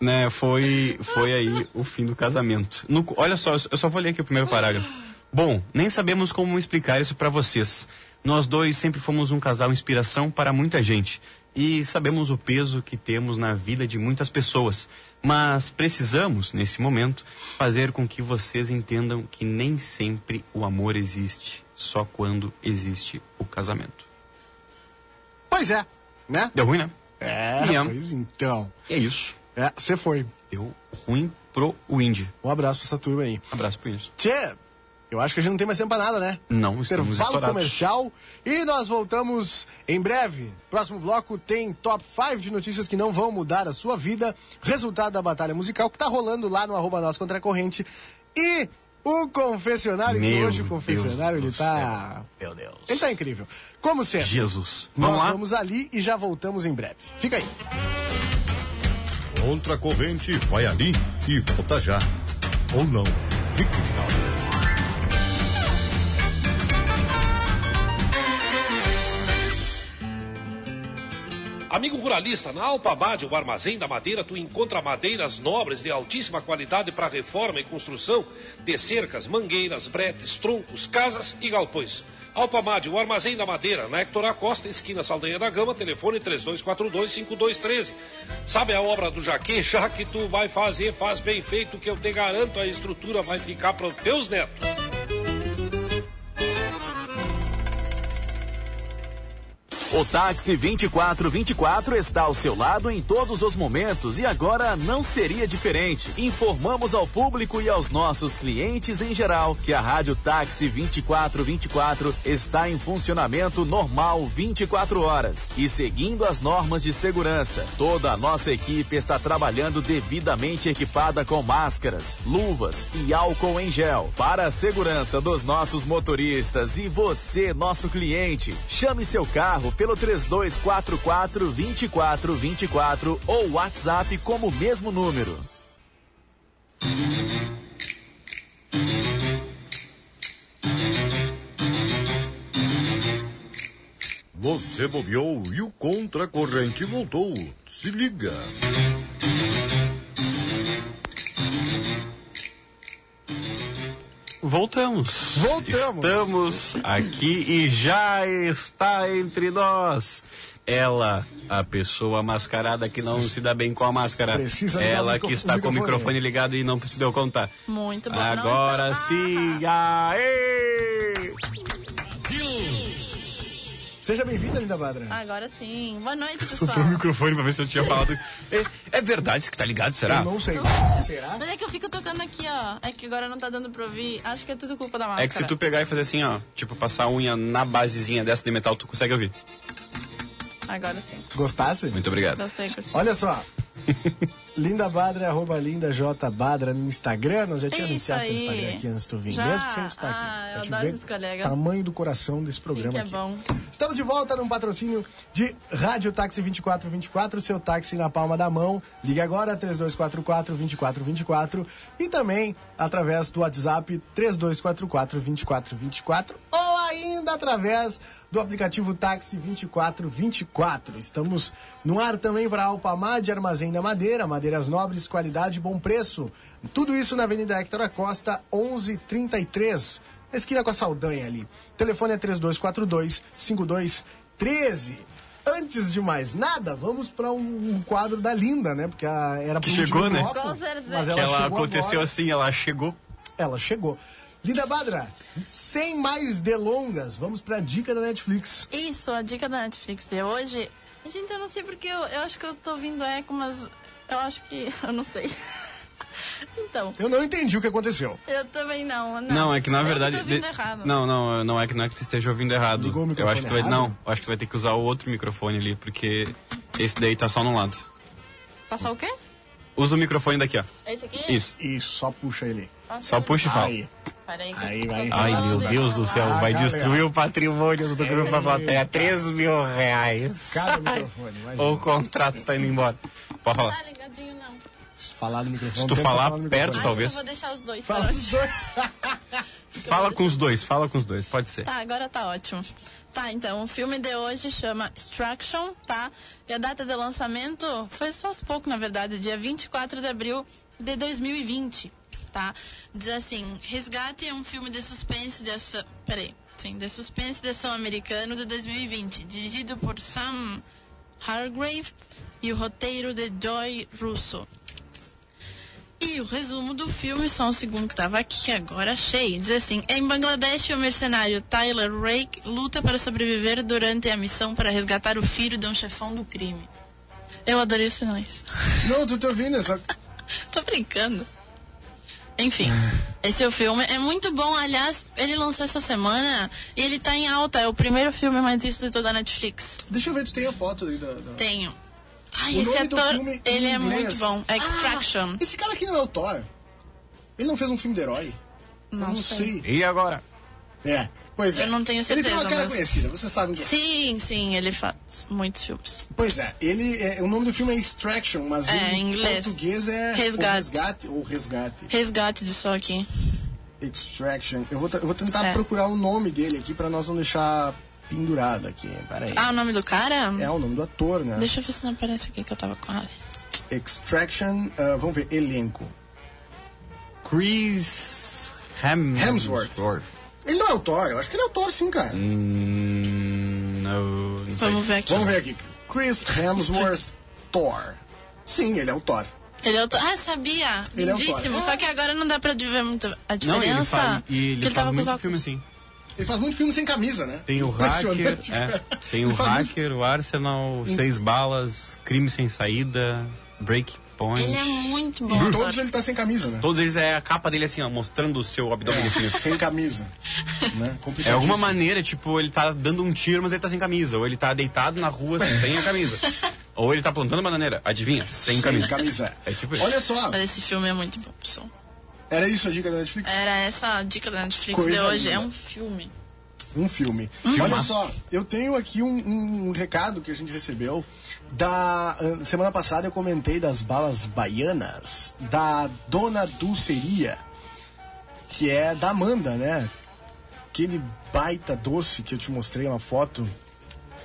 né, foi foi aí o fim do casamento. No- olha só, eu só vou ler aqui o primeiro parágrafo. Bom, nem sabemos como explicar isso para vocês. Nós dois sempre fomos um casal inspiração para muita gente e sabemos o peso que temos na vida de muitas pessoas. Mas precisamos, nesse momento, fazer com que vocês entendam que nem sempre o amor existe, só quando existe o casamento. Pois é, né? Deu ruim, né? É, pois então. E é isso. É, você foi. Deu ruim pro Windy. Um abraço pra essa turma aí. Abraço pro isso. Tchê, eu acho que a gente não tem mais tempo pra nada, né? Não, estamos Intervalo estourados. comercial e nós voltamos em breve. Próximo bloco tem top 5 de notícias que não vão mudar a sua vida. Resultado da batalha musical que tá rolando lá no arroba nós contra a corrente. E O confessionário, que Meu hoje o confessionário, Deus ele tá. Meu Deus. Ele tá incrível. Como sempre. Jesus. Nós Vamos lá? vamos ali e já voltamos em breve. Fica aí. Contra a corrente, vai ali e volta já. Ou não. Fique ligado. Amigo ruralista, na Alpamade, o armazém da madeira, tu encontra madeiras nobres de altíssima qualidade para reforma e construção de cercas, mangueiras, bretes, troncos, casas e galpões. Alpamade, o armazém da madeira, na Hector Acosta, esquina Saldanha da Gama, telefone 3242-5213. Sabe a obra do Jaque? Já que tu vai fazer, faz bem feito, que eu te garanto, a estrutura vai ficar para os teus netos. O táxi 2424 está ao seu lado em todos os momentos e agora não seria diferente. Informamos ao público e aos nossos clientes em geral que a Rádio Táxi 2424 está em funcionamento normal 24 horas e seguindo as normas de segurança. Toda a nossa equipe está trabalhando devidamente equipada com máscaras, luvas e álcool em gel para a segurança dos nossos motoristas e você, nosso cliente. Chame seu carro pelo 3244 2424 ou WhatsApp como o mesmo número. Você bobeou e o contra-corrente voltou. Se liga. Voltamos. Voltamos. Estamos aqui e já está entre nós. Ela, a pessoa mascarada que não se dá bem com a máscara. Precisa Ela que está com o microfone. ligado e não se deu conta. Muito bom. Agora sim. Aê! Seja bem-vinda, Linda Badra. Ah, agora sim. Boa noite, Soprou pessoal. o microfone pra ver se eu tinha falado. É, é verdade isso que tá ligado, será? Eu não sei. Será? Mas é que eu fico tocando aqui, ó. É que agora não tá dando pra ouvir. Acho que é tudo culpa da máscara. É que se tu pegar e fazer assim, ó, tipo, passar a unha na basezinha dessa de metal, tu consegue ouvir. Agora sim. Gostasse? Muito obrigado. Gostei, curti. Olha só. Linda Badra, arroba Linda J Badra no Instagram. Nós já tínhamos Isso anunciado teu aí. Instagram aqui antes de tu vir. Já? Mesmo sem tu estar Ah, aqui. eu adoro ver esses colegas. Tamanho do coração desse programa que é aqui. bom. Estamos de volta num patrocínio de Rádio Táxi 2424, seu táxi na palma da mão. Ligue agora 3244 2424 e também através do WhatsApp 3244 2424 ou ainda através do aplicativo Táxi 2424. Estamos no ar também para Alpamad, Armazém da Madeira, madeiras nobres, qualidade e bom preço. Tudo isso na Avenida Hector Acosta, 1133 na esquina com a Saldanha ali. O telefone é 3242 5213. Antes de mais nada, vamos para um, um quadro da Linda, né? Porque a, era Que chegou, né? bloco. Mas ela, ela chegou aconteceu agora. assim, ela chegou. Ela chegou. Linda Badra, sem mais delongas, vamos para a dica da Netflix. Isso, a dica da Netflix de hoje. Gente, eu não sei porque eu, eu acho que eu tô ouvindo eco, mas eu acho que. Eu não sei. então, Eu não entendi o que aconteceu. eu também não. Não, Não, é que na Eu verdade. tô ouvindo de- errado. Não, não, não é que não é que tu esteja ouvindo errado. Ligou o eu microfone acho que tu vai. errado? Não, eu acho que tu vai ter que usar o outro microfone ali, porque esse daí tá só num lado. Tá só o quê? Usa o microfone daqui, ó. Esse aqui? Isso. Isso, só puxa ele. Só puxa e fala. Aí. Peraí. Aí vai. Ai, meu de Deus do céu, Ah, vai galera. destruir o patrimônio do grupo da plateia. 3 mil reais. Cada microfone, imagina. O contrato tá indo embora. Pode falar. Tá ligadinho, não. Se falar no microfone. Se tu falar no perto, microfone. Acho Talvez. que eu vou deixar os dois. Fala tá? os dois. Fala com os dois, fala com os dois, pode ser. Tá, agora tá ótimo. Tá, então, o filme de hoje chama Extraction, tá? E a data de lançamento foi só faz pouco, na verdade, dia 24 de abril de 2020, tá? Diz assim, Resgate é um filme de suspense de ação... Peraí, sim, de suspense de ação americano de 2020, dirigido por Sam Hargrave e o roteiro de Joy Russo. E o resumo do filme, só um segundo que tava aqui, agora achei. Diz assim: Em Bangladesh, o mercenário Tyler Rake luta para sobreviver durante a missão para resgatar o filho de um chefão do crime. Eu adorei os sinais. Não, tu tá ouvindo, é só... Tô brincando. Enfim, esse é o filme. É muito bom, aliás, ele lançou essa semana e ele tá em alta. É o primeiro filme mais visto de toda a Netflix. Deixa eu ver se tem a foto aí da... da... Tenho. Ai, O esse nome do ator, ele é muito bom. Extraction. Ah, esse cara aqui não é o Thor. Ele não fez um filme de herói. Não, Eu não sei. sei. E agora? É. Pois é. Eu não tenho Ele tem certeza, uma cara mas- conhecida, você sabe é. Sim, sim, ele faz muitos filmes. Pois é, ele é, o nome do filme é Extraction, mas É, ele, em inglês. português é Resgate. ou resgate ou resgate. Resgate de só aqui. Extraction. Eu vou, eu vou tentar É. procurar o nome dele aqui pra nós não deixar pendurado aqui. Pera aí. Ah, o nome do cara? É o nome do ator, né? Deixa eu ver se não aparece aqui que eu tava com a Extraction, ah, vamos ver, elenco. Chris Hem- Hemsworth. Ele não é o Thor, eu acho que ele é o Thor sim, cara. Hum, não, não sei. Vamos ver aqui. Vamos ver aqui. Chris Hemsworth, Thor. Sim, ele é o Thor. Ele é o. Ah, sabia! Ele é o Lindíssimo. Thor. Só que agora não dá pra ver muito a diferença. Não, ele faz, e ele ele faz tava muito filme assim. Ele faz muito filme sem camisa, né? Tem o hacker, é, tem o faz muito- hacker, o Arsenal, Seis Balas, Crime Sem Saída, Breakpoint. Ele é muito bom. Ator. todos ele tá sem camisa, né? Todos eles é a capa dele assim, ó, mostrando o seu abdômen definido. Sem camisa. né? É alguma maneira, tipo, ele tá dando um tiro, mas ele tá sem camisa. Ou ele tá deitado na rua sem a camisa. Ou ele tá plantando bananeira, adivinha? Sem Sem camisa. camisa. É tipo isso. Olha só, Mas esse filme é muito bom, pessoal. era isso a dica da Netflix? Era essa a dica da Netflix Coisa de hoje. linda. É um filme. Um filme. Olha só, eu tenho aqui um, um recado que a gente recebeu. Da ah, semana passada eu comentei das balas baianas da Dona Dulceria, que é da Amanda, né? Aquele baita doce que eu te mostrei uma foto.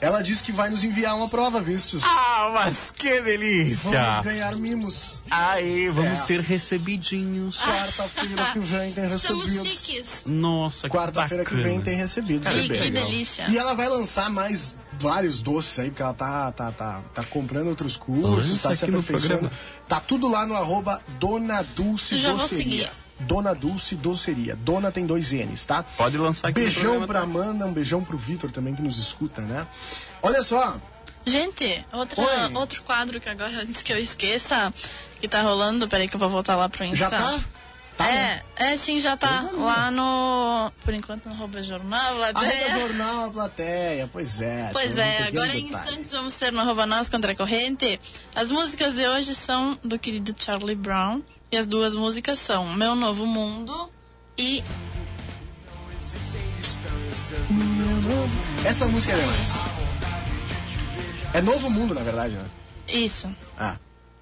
Ela disse que vai nos enviar uma prova, vistos. Ah, mas que delícia! Vamos ganhar mimos. Aí, vamos É. ter recebidinhos. Quarta-feira que vem tem recebidos. chiques. Nossa, que Quarta-feira que vem tem recebidos. Que legal. delícia. E ela vai lançar mais vários doces aí, porque ela tá, tá, tá, tá comprando outros cursos, Lança tá se aperfeiçoando. Tá tudo lá no arroba Dona Dulce Eu já vou seguir. Dona Dulce Doceria. Dona tem dois N's, tá? Pode lançar aqui Beijão pra também. Amanda, um beijão pro Vitor também que nos escuta, né? Olha só, Gente, outra, Oi. outro quadro que agora, antes que eu esqueça, que tá rolando, peraí que eu vou voltar lá pro Insta. já tá? Tá, né? é, é sim, já tá. Lá no. Por enquanto no arroba jornal, lá Arroba Jornal a Plateia, pois é. Pois é, agora em instantes vamos ter no arroba nós contra a corrente. As músicas de hoje são do querido Charlie Brown. E as duas músicas são Meu Novo Mundo e Essa música é demais. É Novo Mundo, na verdade, né? Isso. Ah.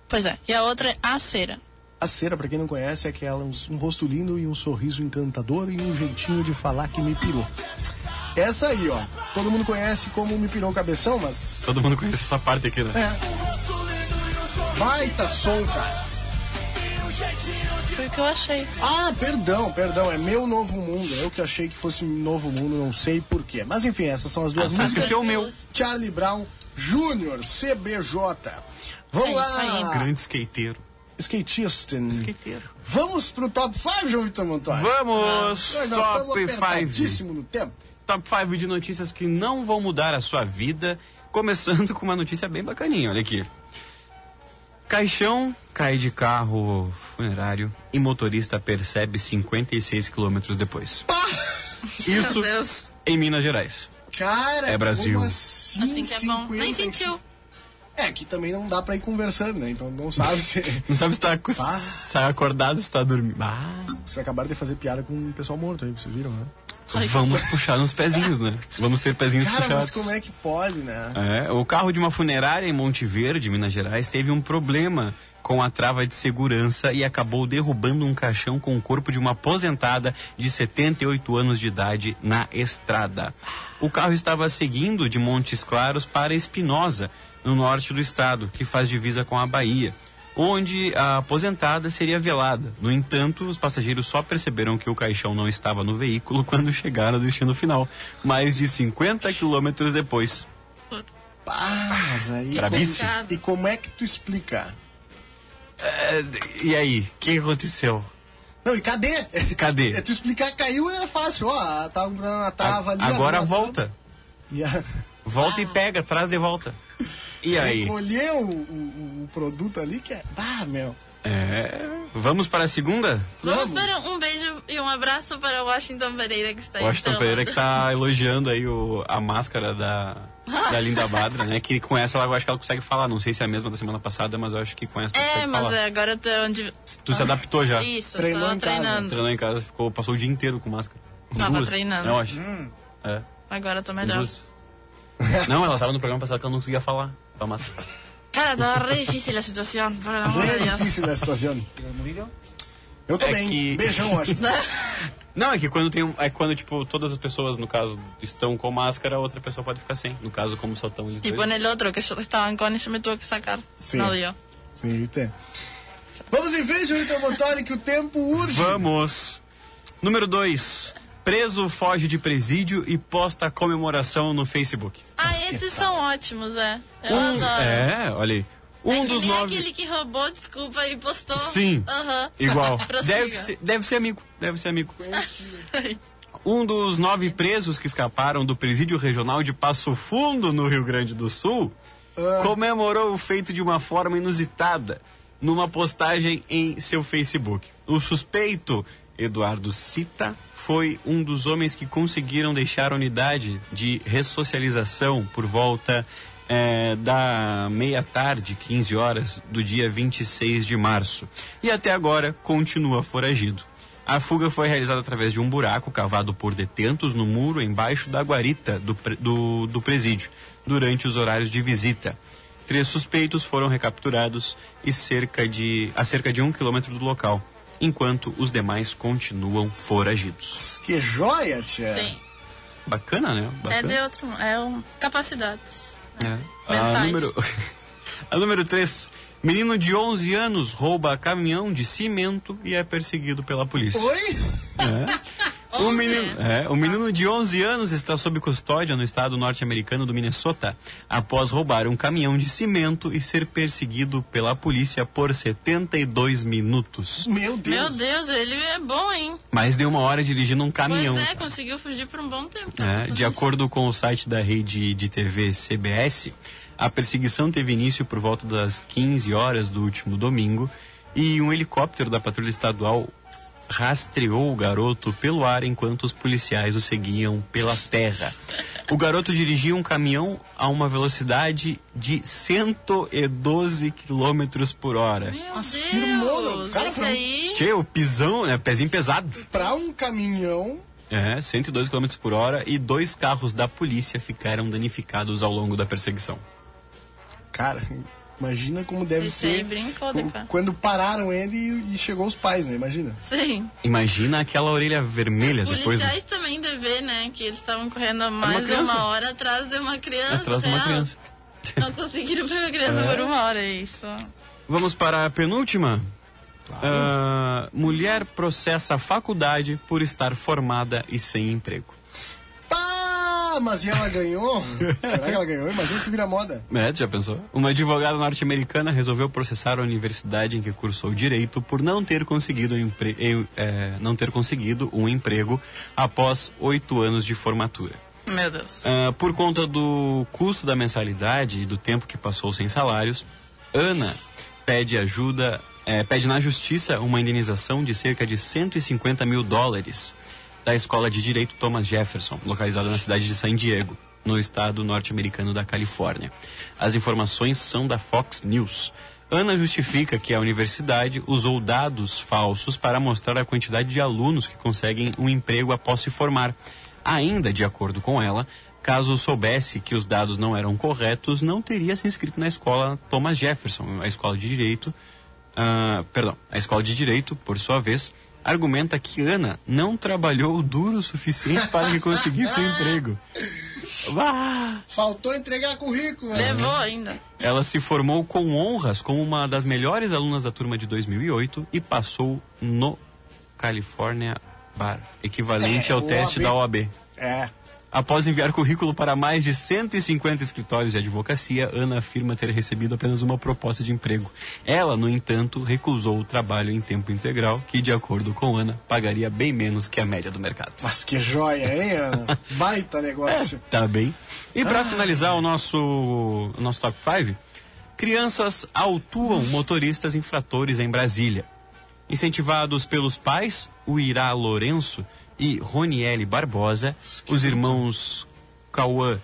Pois é. E a outra é A Cera. A cera, pra quem não conhece, é aquela um, um rosto lindo e um sorriso encantador e um jeitinho de falar que me pirou. Essa aí, ó. Todo mundo conhece como me pirou o cabeção, mas. Todo mundo conhece essa parte aqui, né? É. Baita som, cara. Foi o que eu achei. Ah, perdão, perdão. É meu novo mundo. Eu que achei que fosse novo mundo, não sei porquê. Mas enfim, essas são as duas Ah, músicas. que o meu. Charlie Brown Jr., CBJ. Vamos É isso lá. aí. Grande skateiro. Skatista. Skateiro. Vamos pro top 5, João Vitor Montoya. Vamos! Nós Top estamos 5. apertadíssimo no tempo. Top 5 de notícias que não vão mudar a sua vida. Começando com uma notícia bem bacaninha, olha aqui. Caixão cai de carro funerário e motorista percebe 56 quilômetros depois. Isso Meu Deus. em Minas Gerais. Cara, É Brasil. como assim, Assim que é bom. Nem 55? sentiu. É, que também não dá pra ir conversando, né? Então não sabe se... Não sabe se tá, co- Ah. se tá acordado, se tá dormindo. Ah, Vocês acabaram de fazer piada com o pessoal morto aí, vocês viram, né? vamos puxar nos pezinhos, né? Vamos ter pezinhos Cara, puxados. mas como é que pode, né? É, o carro de uma funerária em Monte Verde, Minas Gerais, teve um problema com a trava de segurança e acabou derrubando um caixão com o corpo de uma aposentada de 78 anos de idade na estrada. O carro estava seguindo de Montes Claros para Espinosa, no norte do estado, que faz divisa com a Bahia, onde a aposentada seria velada. No entanto, os passageiros só perceberam que o caixão não estava no veículo quando chegaram ao destino final, mais de 50 quilômetros depois. Ah, mas aí... Bravíssimo. E como é que tu explica? É, e aí, o que aconteceu? Não, e cadê? Cadê? É, tu explicar caiu é fácil, ó. Tá na trava ali. Agora volta. Volta e pega, traz de volta. E aí? Recolheu o, o- o produto ali que é... Ah, meu. É, vamos para a segunda? Vamos Vamos. para um beijo e um abraço para o Washington Pereira que está aí. Washington. Pereira que tá elogiando aí o, a máscara da, da Linda Badra, né? Que com essa ela, eu acho que ela consegue falar. Não sei se é a mesma da semana passada, mas eu acho que com essa ela É, consegue mas falar. é, agora eu tô onde. Tu se adaptou já. Isso, Treinou tava em casa. treinando. Treinou em casa, ficou, passou o dia inteiro com máscara. Tava Duas, treinando. Eu acho. É, Agora eu tô melhor. duas. Não, ela tava no programa passado que ela não conseguia falar máscara. Cara, tava re difícil a situação, por amor de Deus. difícil a situação. Eu É bem. que- Beijão, acho. Não, é que quando tem um- é quando tipo todas as pessoas no caso estão com máscara, a outra pessoa pode ficar sem. No caso como só estão eles Tipo dois. en el otro, que yo estaban con y yo me tuve que sacar. Sí. No dio. Sim. Vamos em frente, Vitor Montoli, que o tempo urge. Vamos. Número 2. Preso foge de presídio e posta comemoração no Facebook. Ah, esses são ótimos, é. Eu Um, adoro. é, olha aí. Um é dos nove. aquele que roubou, desculpa, e postou. Sim. Aham. Igual. Deve, ser, deve ser amigo. Deve ser amigo. Um dos nove presos que escaparam do presídio regional de Passo Fundo, no Rio Grande do Sul, comemorou o feito de uma forma inusitada numa postagem em seu Facebook. O suspeito, Eduardo Cita, foi um dos homens que conseguiram deixar a unidade de ressocialização por volta eh, da meia-tarde, 15 horas, do dia 26 de março. E até agora continua foragido. A fuga foi realizada através de um buraco cavado por detentos no muro embaixo da guarita do, do, do presídio, durante os horários de visita. Três suspeitos foram recapturados e cerca de, a cerca de um quilômetro do local, enquanto os demais continuam foragidos. Que joia, tia. Sim. Bacana, né? É Bacana. de outro. É um, capacidades. É. A Mentais. número, a número 3. Menino de 11 anos rouba caminhão de cimento e é perseguido pela polícia. Oi? O 11? menino, é, o menino de 11 anos está sob custódia no estado norte-americano do Minnesota após roubar um caminhão de cimento e ser perseguido pela polícia por 72 minutos. Meu Deus. Meu Deus, ele é bom, hein? Mais de uma hora dirigindo um caminhão. Pois é, conseguiu fugir por um bom tempo. É, Tava de acordo com o site da rede de TV CBS, a perseguição teve início por volta das 15 horas do último domingo e um helicóptero da patrulha estadual rastreou o garoto pelo ar enquanto os policiais o seguiam pela terra. O garoto dirigia um caminhão a uma velocidade de 112 km por hora. Meu não. Deus, Cara, esse foi aí... Tchê, o pisão, né? Pezinho pesado. Pra um caminhão. É, 112 km por hora e dois carros da polícia ficaram danificados ao longo da perseguição. Cara, imagina como deve aí ser. brincou, né, cara? Quando pararam ele e, e chegou os pais, né? Imagina. Sim. Imagina aquela orelha vermelha Os depois. né? policiais também devem, né? Que eles estavam correndo mais de criança. uma hora atrás de uma criança. Atrás de uma criança. Não conseguiram pegar a criança É. por uma hora, é isso. Vamos para a penúltima. Ah, mulher processa a faculdade por estar formada e sem emprego. Pá! Mas e ela ganhou? Será que ela ganhou? Imagina se vira moda. É, já pensou? Uma advogada norte-americana resolveu processar a universidade em que cursou direito por não ter conseguido, um empre- em- eh, não ter conseguido um emprego após oito anos de formatura. Meu Deus. Ah, por conta do custo da mensalidade e do tempo que passou sem salários, Ana pede ajuda, eh, pede na justiça uma indenização de cerca de 150 mil dólares da Escola de Direito Thomas Jefferson, localizada na cidade de San Diego, no estado norte-americano da Califórnia. As informações são da Fox News. Ana justifica que a universidade usou dados falsos para mostrar a quantidade de alunos que conseguem um emprego após se formar. Ainda, de acordo com ela, caso soubesse que os dados não eram corretos, não teria se inscrito na escola Thomas Jefferson, a escola de direito. ah, perdão, a escola de direito, por sua vez, argumenta que Ana não trabalhou duro o suficiente para que conseguisse um emprego. Ah! Faltou entregar currículo, né? Levou ainda. Ela se formou com honras como uma das melhores alunas da turma de 2008 e passou no California Bar, equivalente É, ao teste OAB. da OAB. É. Após enviar currículo para mais de 150 escritórios de advocacia, Ana afirma ter recebido apenas uma proposta de emprego. Ela, no entanto, recusou o trabalho em tempo integral, que, de acordo com Ana, pagaria bem menos que a média do mercado. Mas que joia, hein, Ana? Baita negócio. Tá bem. E para finalizar o nosso, o nosso top 5, crianças autuam motoristas infratores em Brasília. Incentivados pelos pais, o Irá Lourenço e Roniele Barbosa, os irmãos Cauã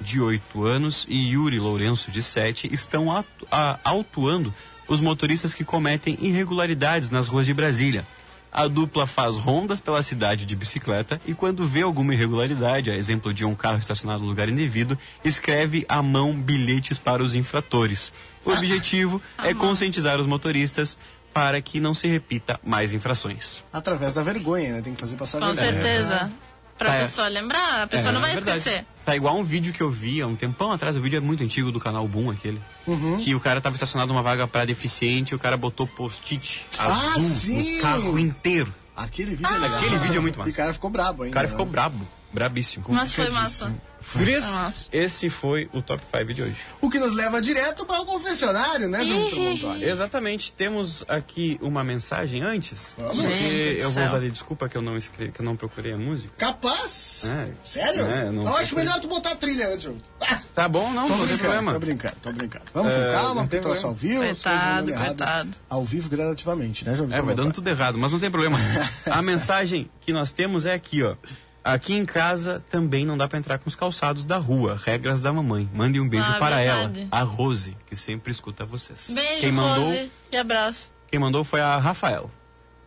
de 8 anos, e Yuri Lourenço, de 7, estão atu- a- autuando os motoristas que cometem irregularidades nas ruas de Brasília. A dupla faz rondas pela cidade de bicicleta e, quando vê alguma irregularidade, a exemplo de um carro estacionado no lugar indevido, escreve à mão bilhetes para os infratores. O objetivo é conscientizar os motoristas para que não se repita mais infrações. Através da vergonha, né? Tem que fazer passar Com vergonha. certeza. Pra Tá, é. pessoa lembrar, a pessoa não vai É esquecer. Tá igual um vídeo que eu vi há um tempão atrás, o vídeo é muito antigo do canal Boom, aquele. Uhum. Que o cara tava estacionado numa vaga para deficiente e o cara botou post-it Ah, azul sim! no carro inteiro. Aquele vídeo é legal. Aquele vídeo é muito massa. E o cara ficou brabo ainda. O cara né? ficou brabo, brabíssimo. Mas foi massa. Por isso, Nossa. esse foi o top 5 de hoje. O que nos leva direto para o confessionário, né, Montoli? Exatamente, temos aqui uma mensagem antes. Vamos. Porque eu vou usar de desculpa que eu não escrevi, que eu não procurei a música. Capaz? É. Sério? É, não- eu acho melhor tu botar a trilha antes, João. Ah, Tá bom, não, tô não tem problema. tô brincando, tô brincando. Vamos É, com calma, não porque troço ao vivo, Coitado, coitado. Ao vivo gradativamente, né, João? É, vai dando tudo errado, mas não tem problema. A mensagem que nós temos é aqui, ó. Aqui em casa também não dá pra entrar com os calçados da rua. Regras da mamãe. Mande um beijo Ah, para verdade. ela, a Rose, que sempre escuta vocês. Beijo, quem mandou, Rose. E abraço. quem mandou foi a Rafael.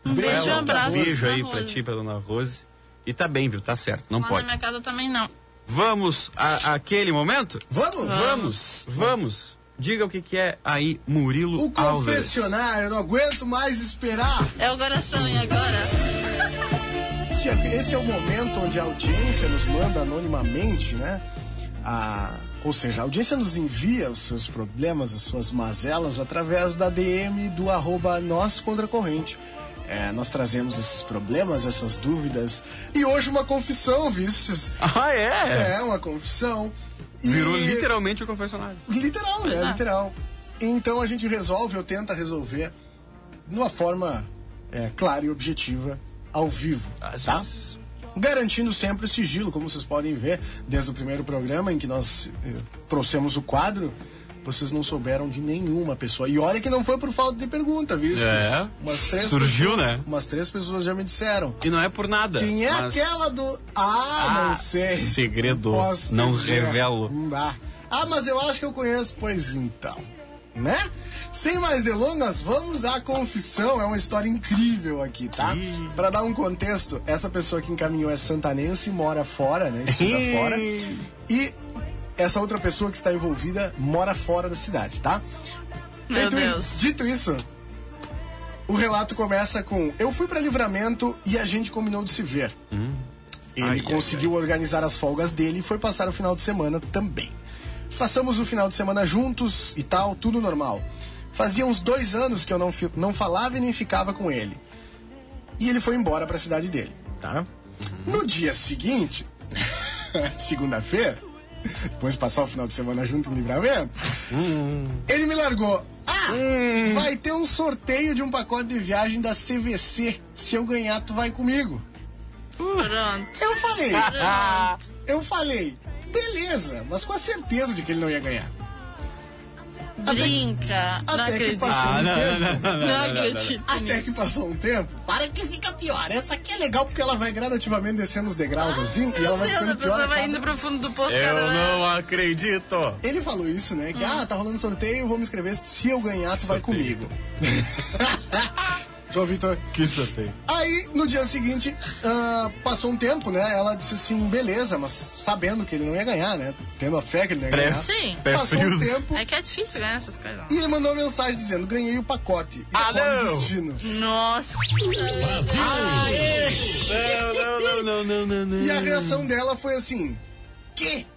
Um beijo e um abraço. Beijo aí Rose. ti, pra dona Rose. E tá bem, viu? Tá certo, não Lá pode. na minha casa também não. Vamos a, aquele momento? Vamos? Vamos, vamos. Diga o que, que é aí, Murilo O Alves. confessionário, eu não aguento mais esperar. É o coração, e agora? Este é, este é o momento onde a audiência nos manda anonimamente, né? A, ou seja, a audiência nos envia os seus problemas, as suas mazelas, através da DM do arroba nós contra corrente. É, nós trazemos esses problemas, essas dúvidas. E hoje uma confissão, vistes? Ah, é? É, uma confissão. E- Virou literalmente o confessionário. Literal, né? É. Literal. Então a gente resolve, ou tenta resolver, de uma forma é, clara e objetiva, ao vivo. Às tá? vezes. Garantindo sempre o sigilo, como vocês podem ver, desde o primeiro programa em que nós eh, trouxemos o quadro, vocês não souberam de nenhuma pessoa. E olha que não foi por falta de pergunta, viu? É. Umas três Surgiu, pessoas- né? Umas três pessoas já me disseram. E não é por nada. Quem é mas- aquela do. Ah, não Ah, sei. segredo. Não dizer. revelo. Não dá. Ah, mas eu acho que eu conheço. Pois então. Né? Sem mais delongas, vamos à confissão. É uma história incrível aqui, tá? Pra dar um contexto, essa pessoa que encaminhou é santanense, mora fora, né? Estuda fora. E essa outra pessoa que está envolvida mora fora da cidade, tá? Meu Feito- Deus. Dito isso, o relato começa com: Eu fui para livramento e a gente combinou de se ver. Ele Ai, ai, conseguiu organizar as folgas dele e foi passar o final de semana também. Passamos o final de semana juntos e tal, tudo normal. Fazia uns dois anos que eu não, não falava e nem ficava com ele. E ele foi embora para a cidade dele, tá? No dia seguinte, segunda-feira, depois de passar o final de semana junto no livramento, ele me largou. Ah, vai ter um sorteio de um pacote de viagem da CVC. Se eu ganhar, tu vai comigo. Pronto. Eu falei, Pronto. eu falei, beleza, mas com a certeza de que ele não ia ganhar. Brinca. Não Até que acredito. passou Ah, um não, tempo. não, não, não, Não acredito. Até que passou um tempo, para que fica pior. Essa aqui é legal porque ela vai gradativamente descendo os degraus assim e ela vai Deus, a ficando pior. pessoa a vai cada- indo pro fundo do poço Eu vez. não acredito. Ele falou isso, né? Que, Hum. ah, tá rolando sorteio, vou me inscrever. Se eu ganhar, tu vai Sorteio. comigo. João Vitor. Que sorteio. Aí, no dia seguinte, ah, passou um tempo, né? Ela disse assim, beleza, mas sabendo que ele não ia ganhar, né? Tendo a fé que ele não ia Pré- ganhar. Sim. Passou um tempo É que é difícil ganhar essas coisas. e ele mandou uma mensagem dizendo, ganhei o pacote. E Ah, agora o não! destino. Nossa. Não, não, não, não, não, não. E a reação dela foi assim, que?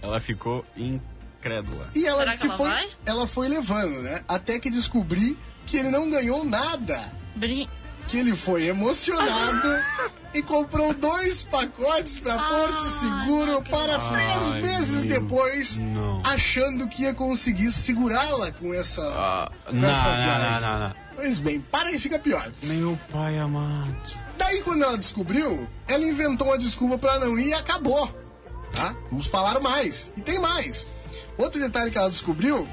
Ela ficou incrédula. E ela Será disse que que, ela foi, vai? ela foi levando, né? Até que descobri que ele não ganhou nada. Brin... que ele foi emocionado e comprou dois pacotes para Porto Seguro para três Ai, meses meu, depois, não. achando que ia conseguir segurá-la com essa. Ah, com não, essa não, não, não, não. Pois bem, para e fica pior. Meu pai amado. Daí, quando ela descobriu, ela inventou uma desculpa para não ir e acabou. Tá? Vamos falar mais. E tem mais. Outro detalhe que ela descobriu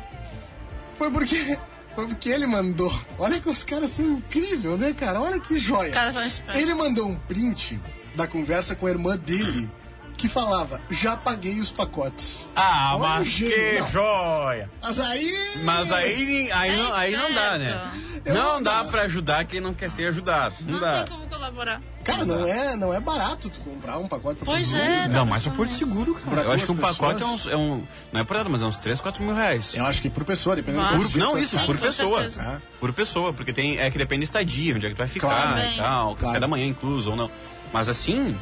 foi porque. Foi porque ele mandou. Olha que os caras são incríveis, né, cara? Olha que joia. Os caras são espertos. Ele mandou um print da conversa com a irmã dele que falava, já paguei os pacotes. Ah, Olha mas que não. joia! Mas aí... Mas aí, aí, não, aí não dá, né? Eu Não não dá dá. pra ajudar quem não quer ser ajudado. Não Não dá. tem como colaborar. Cara, não é, não é barato tu comprar um pacote pra Pois é, mundo. Não, mas só Porto Seguro, Pra cara. Eu acho que um duas pacote é, pessoas? uns, é um. Não é por nada, mas é uns 3, 4 mil reais. Eu acho que por pessoa, dependendo Vai. do Por- não, isso, por pessoa. Ah. Por pessoa, porque tem, é que depende da estadia, onde é que tu vai ficar Claro. e tal, café Claro. da manhã incluso ou não. Mas assim,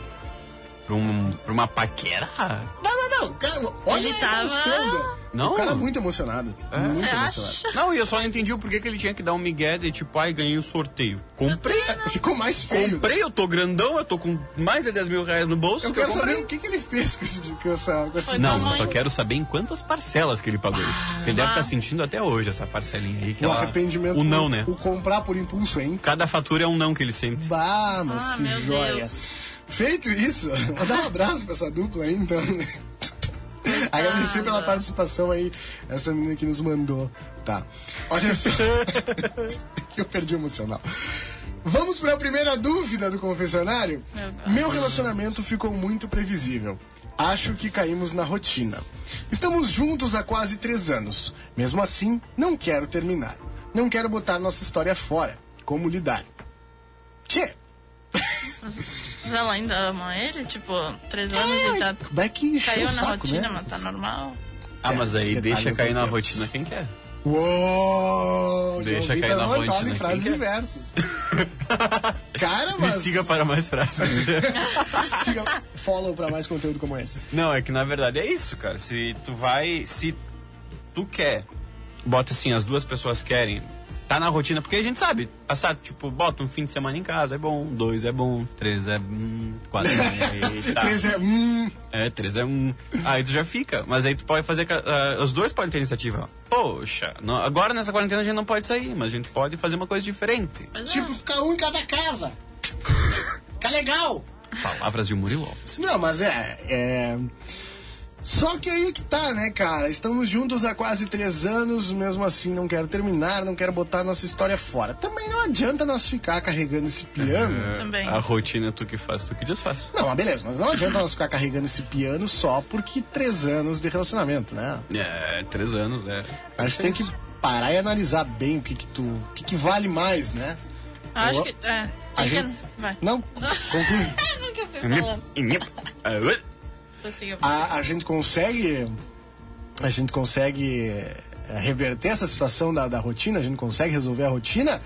pra, um, pra uma paquera. Não, não, não. Cara, olha Ele tava- emoção. Não. O cara é muito emocionado. Muito Você emocionado. acha? Não, e eu só não entendi o porquê que ele tinha que dar um migué de tipo, ai, ganhei o sorteio. Comprei. Ficou mais feio. Comprei, eu tô grandão, eu tô com mais de 10 mil reais no bolso. Eu que quero comprei. saber o que, que ele fez com, esse, com essa... Com Não, eu só quero saber em quantas parcelas que ele pagou isso. Ele deve Ah. estar sentindo até hoje essa parcelinha aí. Que o ela- arrependimento. O não, né? O comprar por impulso, hein? Cada fatura é um não que ele sente. Bah, mas Ah, que joia. Deus. Feito isso, vou dar um abraço pra essa dupla aí, então. Agradecer pela participação aí, essa menina que nos mandou. Tá. Olha só. que eu perdi o emocional. Vamos para a primeira dúvida do confessionário? Meu. Meu relacionamento ficou muito previsível. Acho que caímos na rotina. Estamos juntos há quase três anos. Mesmo assim, não quero terminar. Não quero botar nossa história fora. Como lidar? Tchê, Mas ela ainda ama ele? Tipo, três anos e tá. como é que encheu Caiu na saco, rotina, né? mas tá normal. Ah, mas aí esse deixa cair na rotina quem quer. Uou! Deixa cair na rotina, em quem frases quer? inversas. Cara, Me mas... siga para mais frases. siga- Follow pra mais conteúdo como esse. Não, é que na verdade é isso, cara. Se tu vai. Se tu quer, bota assim, as duas pessoas querem. Tá na rotina, porque a gente sabe, passar, tipo, bota um fim de semana em casa, é bom, dois é bom, três é. Hum, quatro é. Eita. Três é... Hum, É, três é um. Aí tu já fica. Mas aí tu pode fazer. ah, os dois podem ter iniciativa. Poxa, não- agora nessa quarentena a gente não pode sair, mas a gente pode fazer uma coisa diferente. Mas é. tipo, ficar um em cada casa. Fica legal. Palavras de Murilo Alves. Não, mas é, é. Só que aí que tá, né, cara? Estamos juntos há quase três anos, mesmo assim não quero terminar, não quero botar nossa história fora. Também não adianta nós ficar carregando esse piano. Também. A rotina é tu que faz, tu que desfaz. Não, mas beleza, mas não adianta nós ficar carregando esse piano só porque três anos de relacionamento, né? É, três anos, é. A gente tem que parar e analisar bem o que que tu. O que que vale mais, né? Acho Eu- que. É, A tem gente- que. Vai. Não? Conclui. Por que eu fui falando? Prossiga. a, a gente consegue a gente consegue eh, reverter essa situação da, da rotina, a gente consegue resolver a rotina?